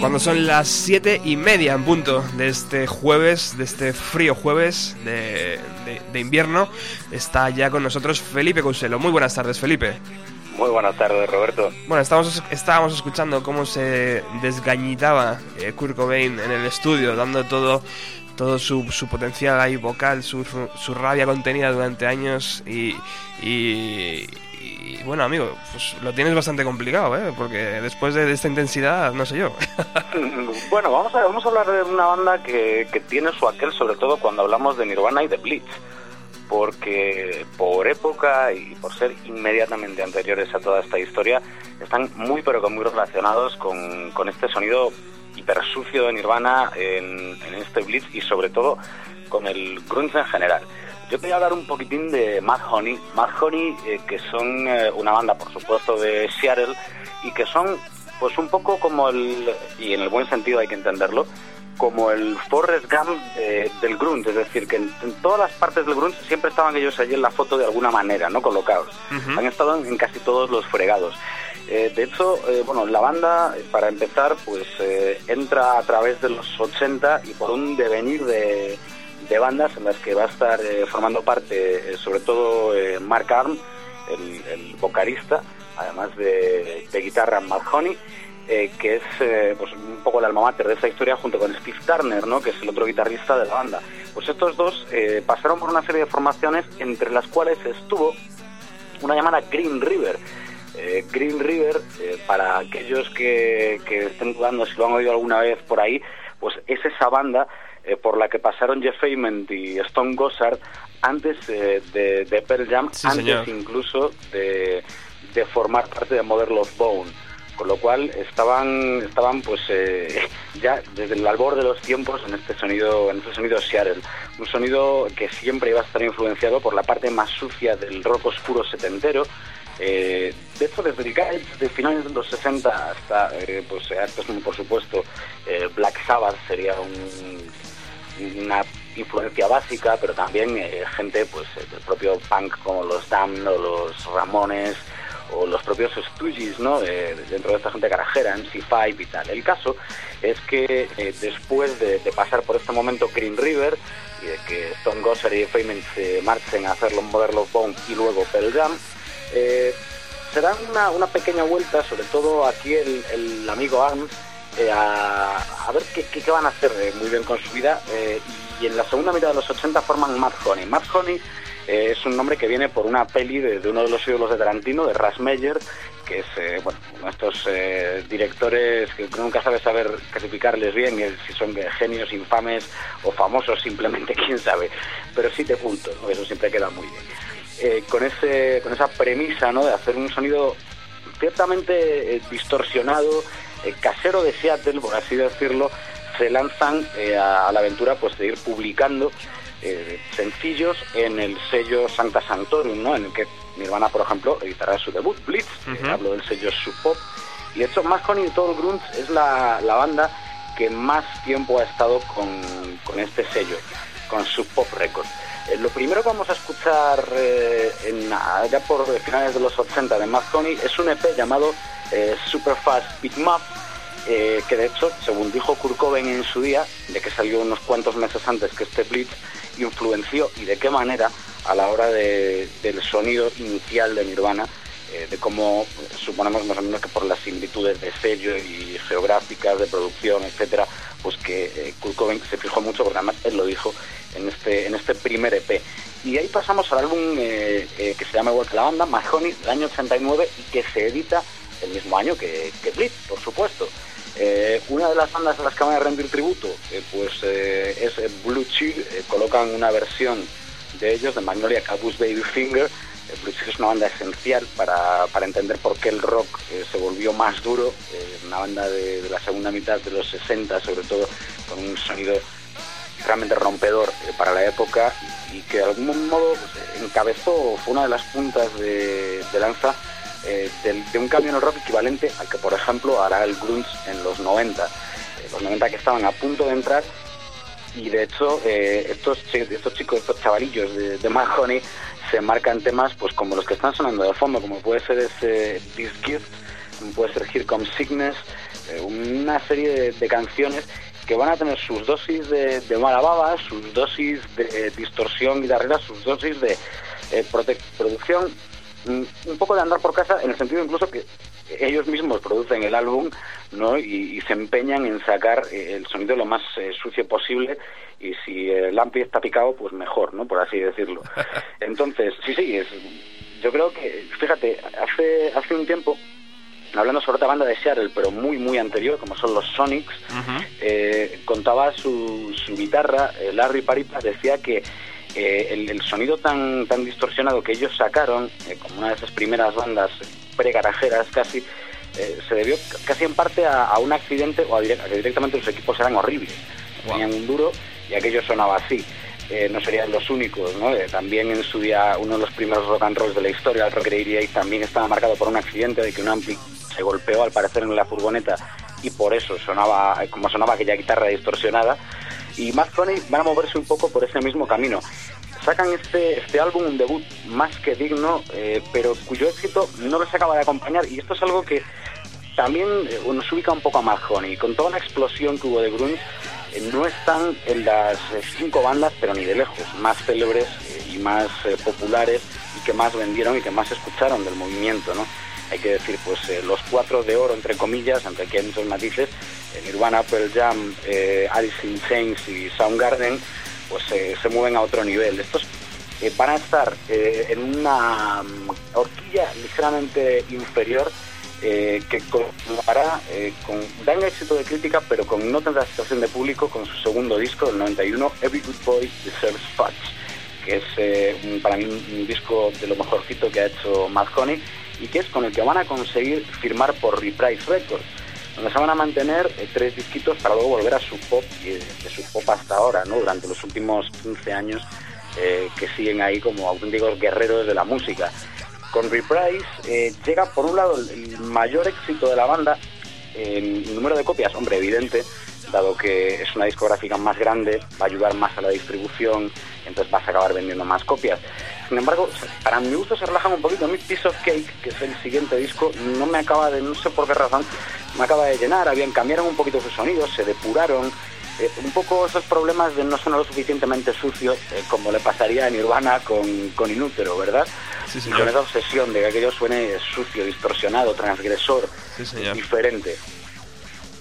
Cuando son las siete y media en punto de este jueves, de este frío jueves de, de- de invierno, está ya con nosotros Felipe Couselo. Muy buenas tardes, Felipe. Muy buenas tardes, Roberto. Bueno, estábamos, estábamos escuchando cómo se desgañitaba eh, Kurt Cobain en el estudio, dando todo, todo su, su potencial ahí vocal, su, su, su rabia contenida durante años y, y, y, bueno, amigo, pues lo tienes bastante complicado, ¿eh? Porque después de, de esta intensidad, no sé yo. Bueno, vamos a, vamos a hablar de una banda que, que tiene su aquel, sobre todo cuando hablamos de Nirvana y de Blitz. Porque por época y por ser inmediatamente anteriores a toda esta historia, están muy pero que muy relacionados con, este sonido hiper sucio de Nirvana en, este Blitz y sobre todo con el grunge en general. Yo te voy a hablar un poquitín de Mad Honey. Mad Honey, eh, que son eh, una banda, por supuesto, de Seattle y que son, pues, un poco como el, y en el buen sentido hay que entenderlo, como el Forrest Gump eh, del grunge, es decir, que en, en todas las partes del grunge siempre estaban ellos allí en la foto de alguna manera, ¿no? Colocados. Han estado en, en casi todos los fregados. Eh, de hecho, eh, bueno, la banda, para empezar, pues eh, entra a través de los 80 y por un devenir de, de bandas en las que va a estar formando parte, sobre todo Mark Arm, el, el vocalista, además de, de guitarra Matt Honey, eh, que es eh, pues un poco el alma mater de esta historia junto con Steve Turner, ¿no? que es el otro guitarrista de la banda. Pues estos dos eh, pasaron por una serie de formaciones entre las cuales estuvo una llamada Green River. Green River, para aquellos que, que estén dudando si lo han oído alguna vez por ahí, pues es esa banda eh, por la que pasaron Jeff Ament y Stone Gossard antes eh, de, de Pearl Jam, Sí, antes señor. incluso de, de formar parte de Mother Love Bone. Con lo cual estaban, estaban pues eh, ya desde el albor de los tiempos en este sonido, en este sonido Seattle. Un sonido que siempre iba a estar influenciado por la parte más sucia del rock oscuro setentero. Eh, de hecho, desde de finales de los 60 hasta, eh, pues, como por supuesto eh, Black Sabbath sería un, una influencia básica, pero también eh, gente pues eh, del propio punk como los Damned o los Ramones o los propios Stooges, ¿no? Eh, dentro de esta gente carajera, MC5 y tal. El caso es que eh, después de, pasar por este momento Green River y de que Stone Gossard y Feynman se marchen a hacer los Modern Bone y luego Pearl Jam, eh, se dan una, una pequeña vuelta, sobre todo aquí el, el amigo Arms, eh, a, ver qué, qué- qué van a hacer muy bien con su vida. y en la segunda mitad de los 80 forman Mad Honey. Mad Honey es un nombre que viene por una peli de, uno de los ídolos de Tarantino, de Ras Meyer, que es eh, bueno, uno de estos eh, directores que nunca sabe saber clasificarles bien, si son genios infames o famosos, simplemente quién sabe. Pero sí te punto, eso siempre queda muy bien. Eh, con, ese, con esa premisa ¿no? de hacer un sonido ciertamente distorsionado, casero de Seattle, por así decirlo, se lanzan a la aventura pues de ir publicando eh, sencillos en el sello Sancta Sanctorum, ¿no? en el que Nirvana, por ejemplo, editará su debut, Blitz, eh, hablo del sello Sub Pop, y de hecho Honey y todo grunge es la, la banda que más tiempo ha estado con, con este sello, con Sub Pop Records. Eh, lo primero que vamos a escuchar eh, en, ya por finales de los 80 de Mad Honey es un EP llamado Superfast Big Muff, eh, que de hecho, según dijo Kurt Cobain en su día, de que salió unos cuantos meses antes que este Blitz, influenció y de qué manera a la hora de- del sonido inicial de Nirvana, eh, de cómo suponemos más o menos que por las similitudes de sello y geográficas, de producción, etcétera, pues que eh, Kurt Cobain se fijó mucho, porque además él lo dijo en este, en este primer EP. Y ahí pasamos al álbum eh, que se llama igual que la banda, Mahoney, del año 89, y que se edita el mismo año que Blitz, por supuesto. Eh, una de las bandas a las que van a rendir tributo eh, pues eh, es Blue Cheer, colocan una versión de ellos, de Magnolia Cabus Baby Finger. Blue Cheer es una banda esencial para, para entender por qué el rock se volvió más duro, una banda de, la segunda mitad de los 60 sobre todo, con un sonido realmente rompedor para la época y, que de algún modo pues, encabezó, fue una de las puntas de lanza eh, de un cambio en el rock equivalente al que, por ejemplo, hará el grunge en los 90. Eh, los 90 que estaban a punto de entrar y de hecho eh, estos, estos chicos, estos chavalillos de, de se marcan temas pues como los que están sonando de fondo, como puede ser ese This Gift, como puede ser Here Comes Sickness, eh, una serie de, canciones que van a tener sus dosis de, de mala baba, sus dosis de distorsión guitarrera, sus dosis de eh, producción, un poco de andar por casa, en el sentido incluso que ellos mismos producen el álbum ¿no? y, y se empeñan en sacar eh, el sonido lo más eh, sucio posible y si el ampli está picado, pues mejor, ¿no? por así decirlo. Entonces, sí, sí, es, yo creo que, fíjate, hace, hace un tiempo, hablando sobre otra banda de Seattle, pero muy, muy anterior, como son los Sonics, eh, contaba su, su guitarra, eh, Larry Paripa, decía que eh, el, el sonido tan, tan distorsionado que ellos sacaron, eh, como una de esas primeras bandas pre-garajeras casi, eh, se debió casi en parte a, a un accidente o a, direct- a que directamente los equipos eran horribles. Tenían un duro y aquello sonaba así. no serían los únicos, ¿no? También en su día uno de los primeros rock and rolls de la historia, el Rock 88, también estaba marcado por un accidente de que un ampli se golpeó al parecer en la furgoneta y por eso sonaba, como sonaba aquella guitarra distorsionada. Y Mad Honey van a moverse un poco por ese mismo camino. Sacan este, este álbum, un debut más que digno, eh, pero cuyo éxito no les acaba de acompañar. Y esto es algo que también eh, nos ubica un poco a Mad Honey. Con toda la explosión que hubo de grunge, eh, no están en las cinco bandas, pero ni de lejos, más célebres y más populares y que más vendieron y que más escucharon del movimiento, ¿no? Hay que decir, pues eh, los cuatro de oro, entre comillas, aunque aquí hay muchos matices, Nirvana, Pearl Jam, eh, Alice in Chains y Soundgarden, pues eh, se mueven a otro nivel. Estos eh, van a estar en una mm, horquilla ligeramente inferior que continuará con gran éxito de crítica, pero con no tanta aceptación de público con su segundo disco del 91, Every Good Boy Deserves Fudge, que es eh, para mí un, disco de lo mejorcito que ha hecho Mad Honey y que es con el que van a conseguir firmar por Reprise Records, donde se van a mantener eh, tres disquitos para luego volver a su pop y de, de su pop hasta ahora, ¿no? durante los últimos 15 años eh, que siguen ahí como auténticos guerreros de la música. Con Reprise eh, llega por un lado el mayor éxito de la banda en número de copias, hombre, evidente, dado que es una discográfica más grande, va a ayudar más a la distribución, entonces vas a acabar vendiendo más copias. Sin embargo, para mi gusto se relajan un poquito. Mí Piece of Cake, que es el siguiente disco, no me acaba de, no sé por qué razón, me acaba de llenar. Habían, cambiaron un poquito sus sonidos, se depuraron. Eh, un poco esos problemas de no sonar lo suficientemente sucio, eh, como le pasaría a Nirvana con, con Inútero, ¿verdad? Sí, y señor. con esa obsesión de que aquello suene sucio, distorsionado, transgresor, Sí, señor. diferente.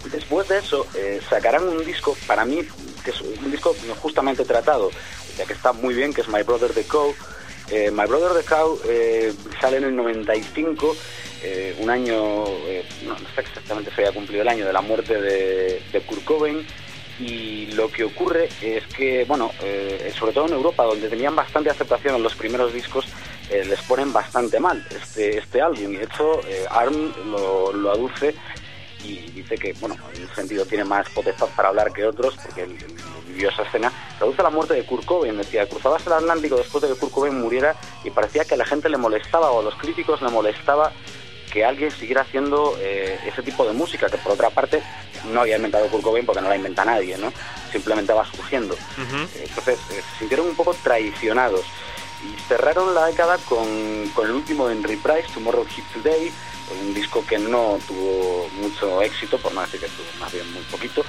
Después de eso, eh, sacarán un disco, para mí, que es un disco justamente tratado, ya que está muy bien, que es My Brother the Cow. Eh, My Brother the Cow eh, sale en el 95, eh, un año, no, no sé exactamente si había cumplido el año de la muerte de, de Kurt Cobain. Y lo que ocurre es que, bueno, sobre todo en Europa, donde tenían bastante aceptación en los primeros discos, les ponen bastante mal este, este álbum. Y de hecho, ARM lo, lo aduce y dice que, bueno, en un sentido tiene más potestad para hablar que otros, porque él, él vivió esa escena, traduce la muerte de Kurt Cobain, decía, cruzabas el Atlántico después de que Kurt Cobain muriera y parecía que a la gente le molestaba o a los críticos le molestaba que alguien siguiera haciendo eh, ese tipo de música, que por otra parte no había inventado Kurt Cobain porque no la inventa nadie, ¿no? Simplemente va surgiendo. Eh, Entonces eh, se sintieron un poco traicionados y cerraron la década con, con el último en Reprise, Tomorrow Hit Today, un disco que no tuvo mucho éxito, por no decir que tuvo más bien muy poquito,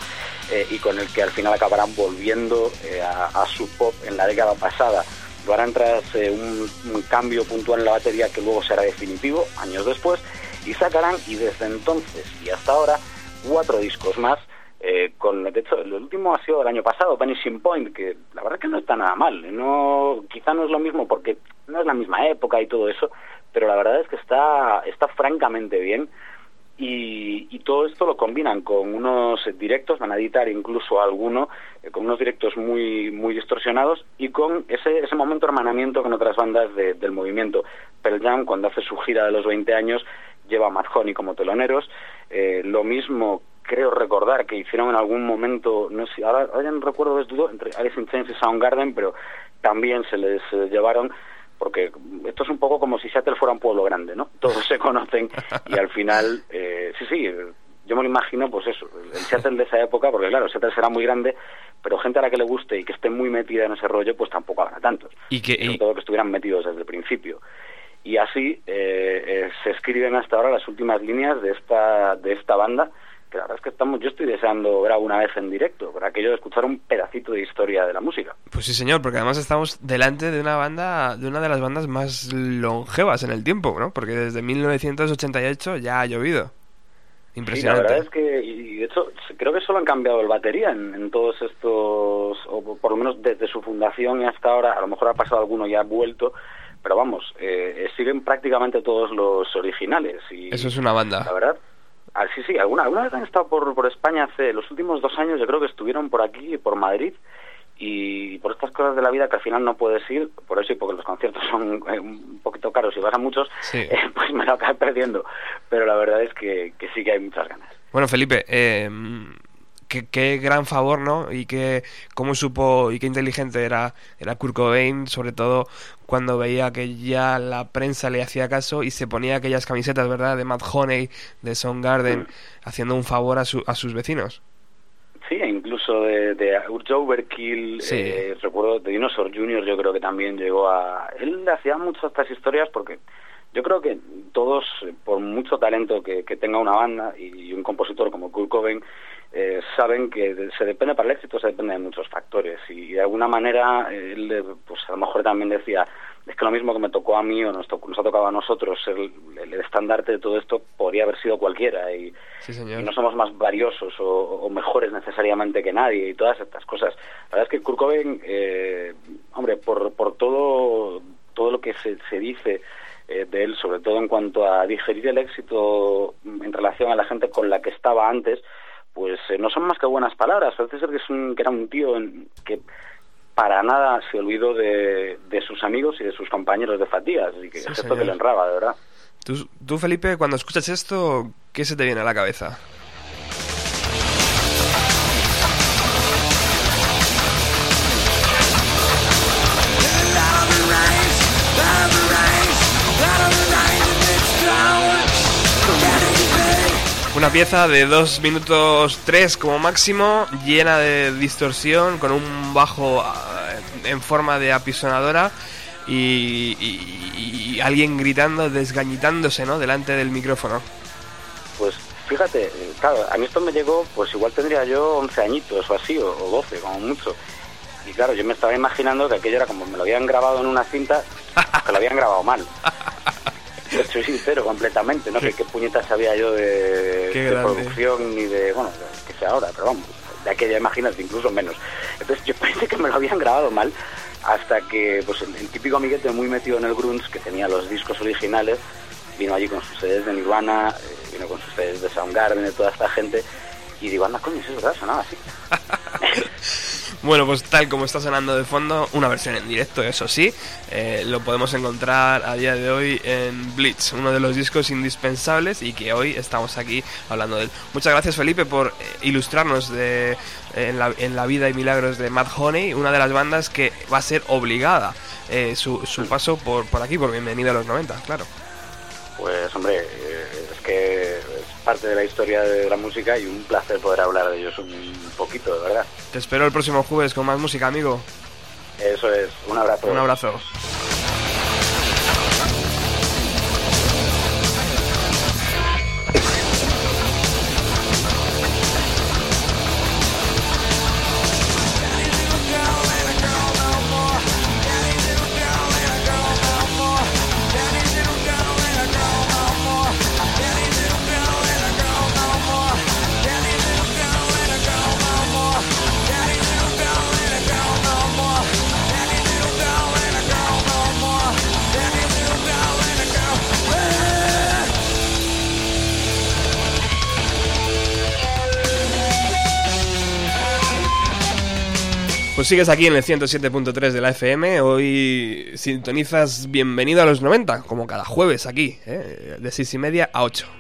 eh, y con el que al final acabarán volviendo eh, a, a su pop en la década pasada. Lo harán tras eh, un, cambio puntual en la batería que luego será definitivo, años después, y sacarán, y desde entonces y hasta ahora, cuatro discos más con de hecho el último ha sido el año pasado Vanishing Point que la verdad es que no está nada mal no quizá no es lo mismo porque no es la misma época y todo eso pero la verdad es que está está francamente bien. Y, todo esto lo combinan con unos directos van a editar incluso alguno eh, con unos directos muy muy distorsionados y con ese ese momento hermanamiento con otras bandas de- del movimiento. Pearl Jam cuando hace su gira de los 20 años lleva a Honey como teloneros. Eh, lo mismo creo recordar que hicieron en algún momento, no sé, ahora, ahora no recuerdo, es dudo, entre Alice in Chains y Soundgarden, pero también se les eh, llevaron, porque esto es un poco como si Seattle fuera un pueblo grande, ¿no? Todos se conocen y al final, eh, sí, sí, yo me lo imagino, pues eso, el Seattle de esa época, porque claro, Seattle será muy grande, pero gente a la que le guste y que esté muy metida en ese rollo, pues tampoco habrá tantos. Y que- Sobre y- todo que estuvieran metidos desde el principio. Y así eh, eh, se escriben hasta ahora las últimas líneas de esta, de esta banda, que la verdad es que estamos, yo estoy deseando ver alguna vez en directo, por aquello de escuchar un pedacito de historia de la música. Pues sí, señor, porque además estamos delante de una banda, de una de las bandas más longevas en el tiempo, ¿no? Porque desde 1988 ya ha llovido. Sí, la Impresionante. verdad es que, y de hecho, creo que solo han cambiado el batería en, en todos estos, o por lo menos desde su fundación y hasta ahora, a lo mejor ha pasado alguno y ha vuelto, pero vamos, eh, eh, siguen prácticamente todos los originales. Y, Eso es una banda. La verdad. Ah, sí, sí, alguna, alguna vez han estado por, por España hace los últimos dos años, yo creo que estuvieron por aquí, por Madrid, y por estas cosas de la vida que al final no puedes ir, por eso y porque los conciertos son eh, un poquito caros y vas a muchos, Sí. eh, pues me lo acabé perdiendo. Pero la verdad es que, que sí que hay muchas ganas. Bueno, Felipe, eh, qué, qué gran favor, ¿no? Y qué, cómo supo y qué inteligente era, era Kurt Cobain, sobre todo cuando veía que ya la prensa le hacía caso y se ponía aquellas camisetas, ¿verdad? De Matt Honey, de Soundgarden, haciendo un favor a, su- a sus vecinos. Sí, e incluso de, de Urge Overkill, Sí. eh, recuerdo de Dinosaur Jr., yo creo que también llegó a... Él hacía mucho estas historias porque yo creo que todos, eh, por mucho talento que, que tenga una banda y un compositor como Kurt Cobain, eh, saben que se depende para el éxito, se depende de muchos factores y de alguna manera él, eh, pues a lo mejor también decía es que lo mismo que me tocó a mí o nos, tocó- nos ha tocado a nosotros el, el estandarte de todo esto podría haber sido cualquiera y, Sí, y señor. no somos más valiosos o, o mejores necesariamente que nadie y todas estas cosas. La verdad es que Kurt Cobain, eh, hombre, por, por todo, todo lo que se, se dice eh, de él, sobre todo en cuanto a digerir el éxito en relación a la gente con la que estaba antes, pues eh, no son más que buenas palabras. Parece ser que, es un, que era un tío en- que para nada se olvidó de, de sus amigos y de sus compañeros de fatigas, y que Sí, es esto que le enraba, de verdad. Tú, tú, Felipe, cuando escuchas esto, ¿qué se te viene a la cabeza? Una pieza de 2 minutos 3 como máximo, llena de distorsión, con un bajo ah, en forma de apisonadora y alguien gritando, desgañitándose, ¿no? Delante del micrófono. Pues fíjate, eh, claro, a mí esto me llegó, pues igual tendría yo 11 añitos o así, o, o 12 como mucho. Y claro, yo me estaba imaginando que aquello era como me lo habían grabado en una cinta, que lo habían grabado mal. Soy sincero completamente, no sé qué puñetas sabía yo de, producción ni de, bueno, que sea ahora, pero vamos, de aquella imagínate, incluso menos. Entonces yo pensé que me lo habían grabado mal hasta que pues el, el típico amiguete muy metido en el grunge que tenía los discos originales vino allí con sus sedes de Nirvana, eh, vino con sus sedes de Soundgarden, de toda esta gente y digo, anda coño, eso es verdad, sonaba así. Bueno, pues tal como está sonando de fondo, una versión en directo, eso sí, eh, lo podemos encontrar a día de hoy en Blitz, uno de los discos indispensables y que hoy estamos aquí hablando de él. Muchas gracias Felipe por eh, ilustrarnos de, en, la, en la vida y milagros de Matt Honey, una de las bandas que va a ser obligada eh, su, su paso por, por aquí, por Bienvenido a los 90, claro. Pues hombre, eh, es que parte de la historia de la música y un placer poder hablar de ellos un poquito, de verdad. Te espero el próximo jueves con más música, amigo. Eso es, un abrazo. Un abrazo. Sigues aquí en el 107.3 de la FM. Hoy sintonizas Bienvenido a los 90, como cada jueves aquí, ¿eh? de 6 y media a 8.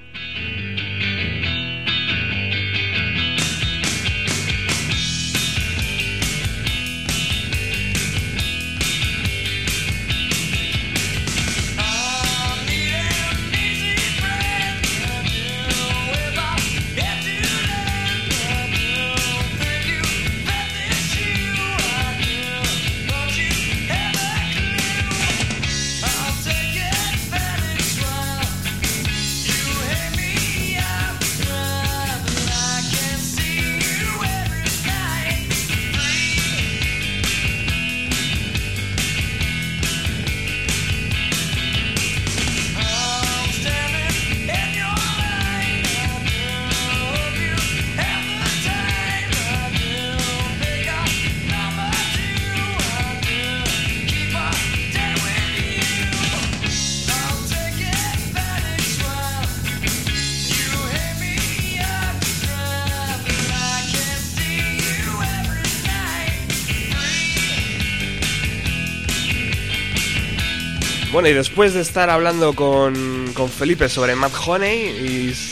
Bueno, y después de estar hablando con, con Felipe sobre Matt Honey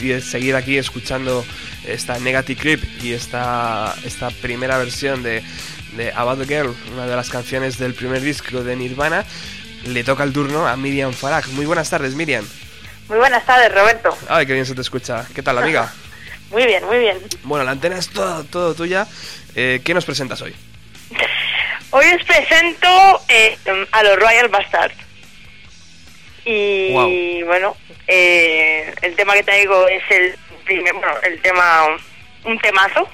y, y seguir aquí escuchando esta Negative Creep y esta, esta primera versión de, de About the Girl, una de las canciones del primer disco de Nirvana, le toca el turno a Miriam Farag. Muy buenas tardes, Miriam. Muy buenas tardes, Roberto. Ay, qué bien se te escucha. ¿Qué tal, amiga? Muy bien, muy bien. Bueno, la antena es todo, todo tuya. Eh, ¿Qué nos presentas hoy? Hoy os presento eh, a los Royal Bastards. Y bueno, eh, el tema que traigo es el primer, bueno, el tema, un temazo,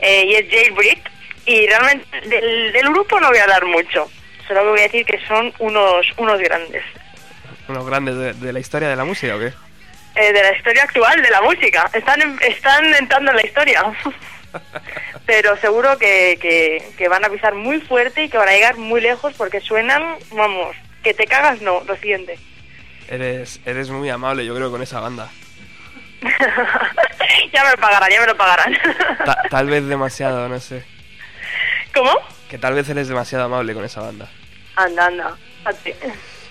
eh, y es Jailbreak. Y realmente del, del grupo no voy a hablar mucho, solo que voy a decir que son unos, unos grandes. ¿Unos grandes de, de la historia de la música o qué? Eh, de la historia actual de la música. Están, están entrando en la historia. Pero seguro que, que, que van a pisar muy fuerte y que van a llegar muy lejos porque suenan, vamos, que te cagas, no, lo siguiente. Eres, eres muy amable, yo creo, con esa banda. ya me lo pagarán, ya me lo pagarán. Ta- tal vez demasiado, no sé. ¿Cómo? Que tal vez eres demasiado amable con esa banda. Anda, anda.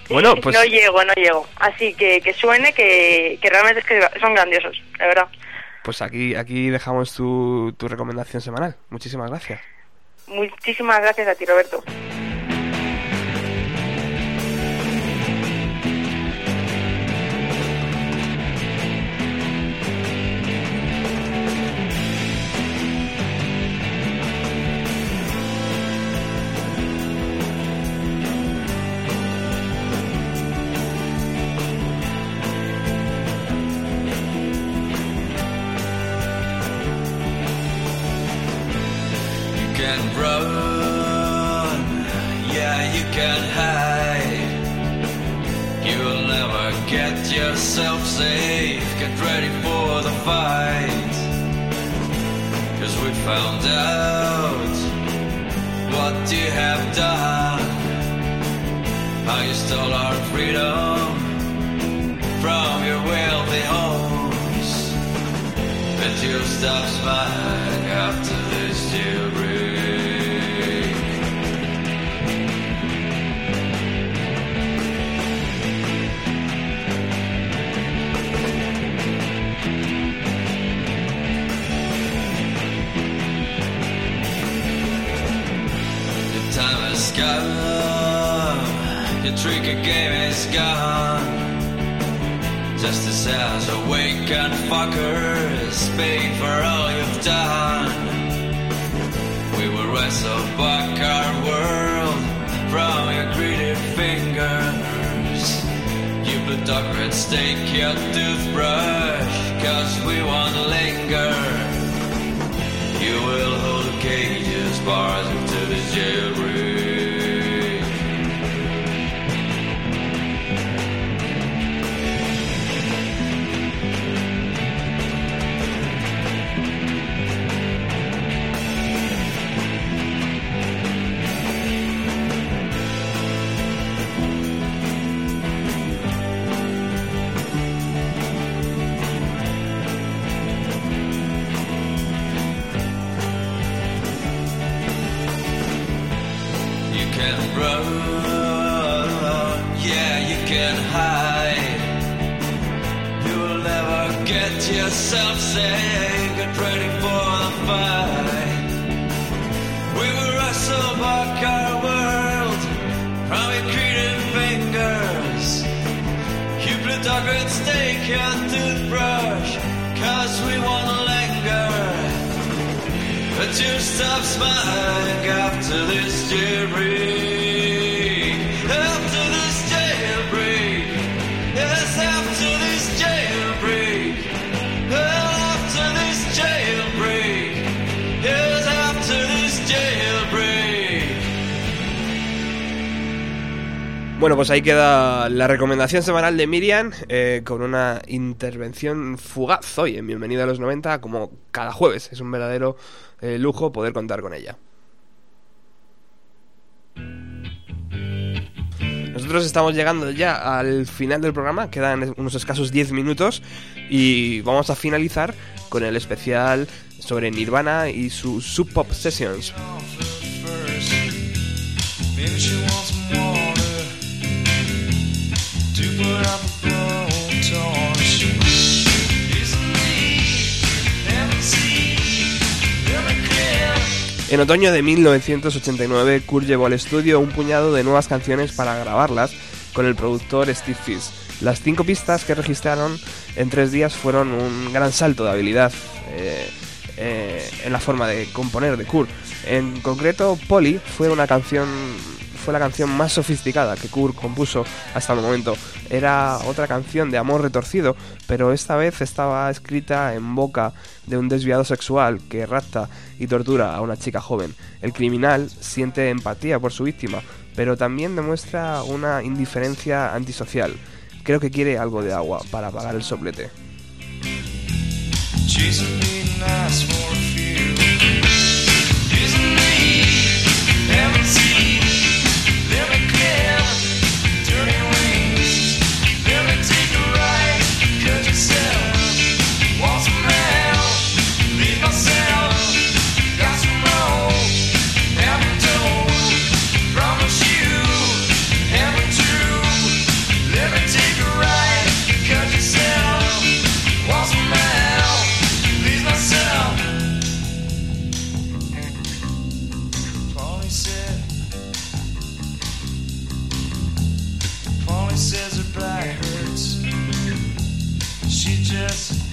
Bueno, pues- No llego, no llego. Así que que suene que, que realmente es que son grandiosos, de verdad. Pues aquí, aquí dejamos tu, tu recomendación semanal. Muchísimas gracias. Muchísimas gracias a ti, Roberto. myself saying, get ready for the fight. We will wrestle back our world from your created fingers. You the dog and steak and toothbrush, cause we wanna linger. but you stop smiling after this jury. Bueno, pues ahí queda la recomendación semanal de Miriam eh, con una intervención fugaz hoy en Bienvenido a los 90 como cada jueves. Es un verdadero eh, lujo poder contar con ella. Nosotros estamos llegando ya al final del programa, quedan unos escasos 10 minutos y vamos a finalizar con el especial sobre Nirvana y sus Sub Pop Sessions. En otoño de 1989, Kurt llevó al estudio un puñado de nuevas canciones para grabarlas con el productor Steve Fish. Las cinco pistas que registraron en tres días fueron un gran salto de habilidad eh, eh, en la forma de componer de Kurt. En concreto, Polly fue una canción fue la canción más sofisticada que Kurt compuso hasta el momento. Era otra canción de amor retorcido, pero esta vez estaba escrita en boca de un desviado sexual que rapta y tortura a una chica joven. El criminal siente empatía por su víctima, pero también demuestra una indiferencia antisocial. Creo que quiere algo de agua para apagar el soplete. Could you say? She just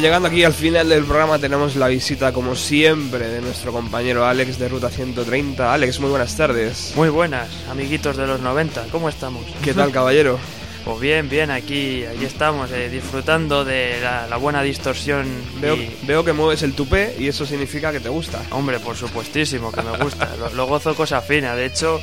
llegando aquí al final del programa tenemos la visita, como siempre, de nuestro compañero Alex de Ruta 130. Alex, muy buenas tardes. Muy buenas, amiguitos de los 90, ¿cómo estamos? ¿Qué tal, caballero? Pues bien, bien, aquí, aquí estamos, eh, disfrutando de la, la buena distorsión. Veo, y- veo que mueves el tupé y eso significa que te gusta. Hombre, por supuestísimo, que me gusta. lo, lo gozo cosa fina. De hecho,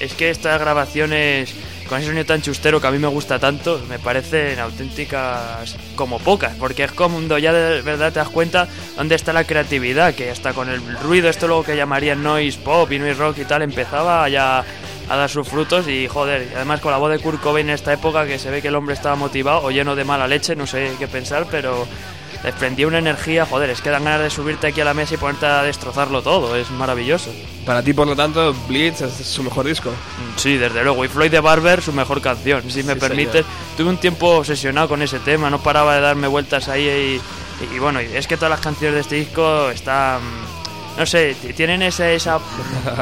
es que estas grabaciones con ese sonido tan chustero que a mí me gusta tanto, me parecen auténticas como pocas, porque es cuando ya de verdad te das cuenta dónde está la creatividad, que hasta con el ruido, esto luego que llamarían noise pop y noise rock y tal, empezaba ya a dar sus frutos y joder, además con la voz de Kurt Cobain en esta época que se ve que el hombre estaba motivado o lleno de mala leche, no sé qué pensar, pero desprendía una energía, joder, es que dan ganas de subirte aquí a la mesa y ponerte a destrozarlo todo, es maravilloso. Para ti, por lo tanto, Blitz es su mejor disco. Mm, Sí, desde luego. Y Floyd de Barber, su mejor canción, si me permites. Tuve un tiempo obsesionado con ese tema, no paraba de darme vueltas ahí. Y, y bueno, es que todas las canciones de este disco están. No sé, tienen esa.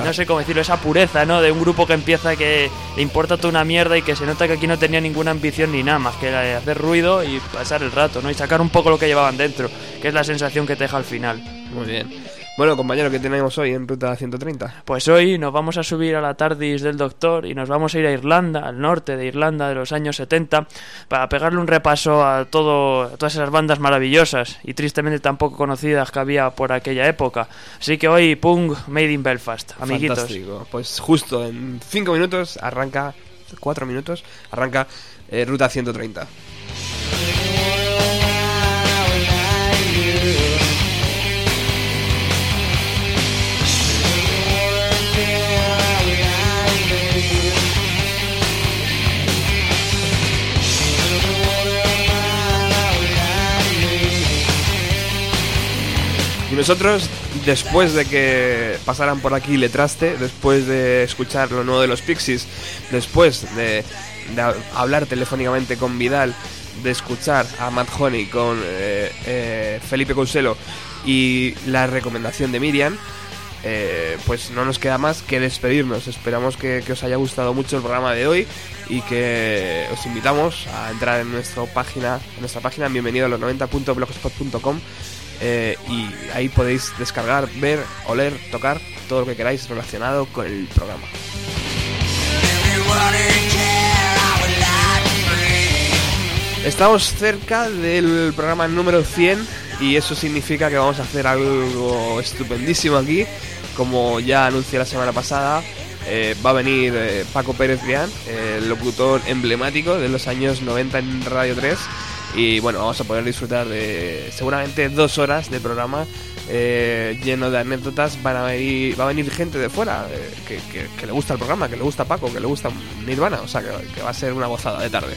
No sé cómo decirlo, esa pureza, ¿no? De un grupo que empieza que le importa toda una mierda y que se nota que aquí no tenía ninguna ambición ni nada más que la de hacer ruido y pasar el rato, ¿no? Y sacar un poco lo que llevaban dentro, que es la sensación que te deja al final. Muy bien. Bueno, compañero, ¿qué tenemos hoy en Ruta 130? Pues hoy nos vamos a subir a la TARDIS del Doctor y nos vamos a ir a Irlanda, al norte de Irlanda de los años 70, para pegarle un repaso a, todo, a todas esas bandas maravillosas y tristemente tan poco conocidas que había por aquella época. Así que hoy, Punk Made in Belfast, amiguitos. Fantástico. Pues justo en 5 minutos arranca, 4 minutos, arranca eh, Ruta 130. Y nosotros, después de que pasaran por aquí Letraste, después de escuchar lo nuevo de los Pixies, después de, de ha- hablar telefónicamente con Vidal, de escuchar a Matt Honey con eh, eh, Felipe Couselo y la recomendación de Miriam, eh, pues no nos queda más que despedirnos. Esperamos que, que os haya gustado mucho el programa de hoy y que os invitamos a entrar en nuestra página, en nuestra página bienvenido a los 90.blogspot.com eh, y ahí podéis descargar, ver, oler, tocar todo lo que queráis relacionado con el programa. Estamos cerca del programa número 100 y eso significa que vamos a hacer algo estupendísimo aquí. Como ya anuncié la semana pasada, eh, va a venir eh, Paco Pérez Brián, el locutor emblemático de los años 90 en Radio 3. Y bueno, vamos a poder disfrutar de seguramente dos horas de programa eh, lleno de anécdotas. Van a venir, va a venir gente de fuera eh, que, le gusta el programa, que le gusta Paco, que le gusta Nirvana. O sea que- que va a ser una gozada de tarde.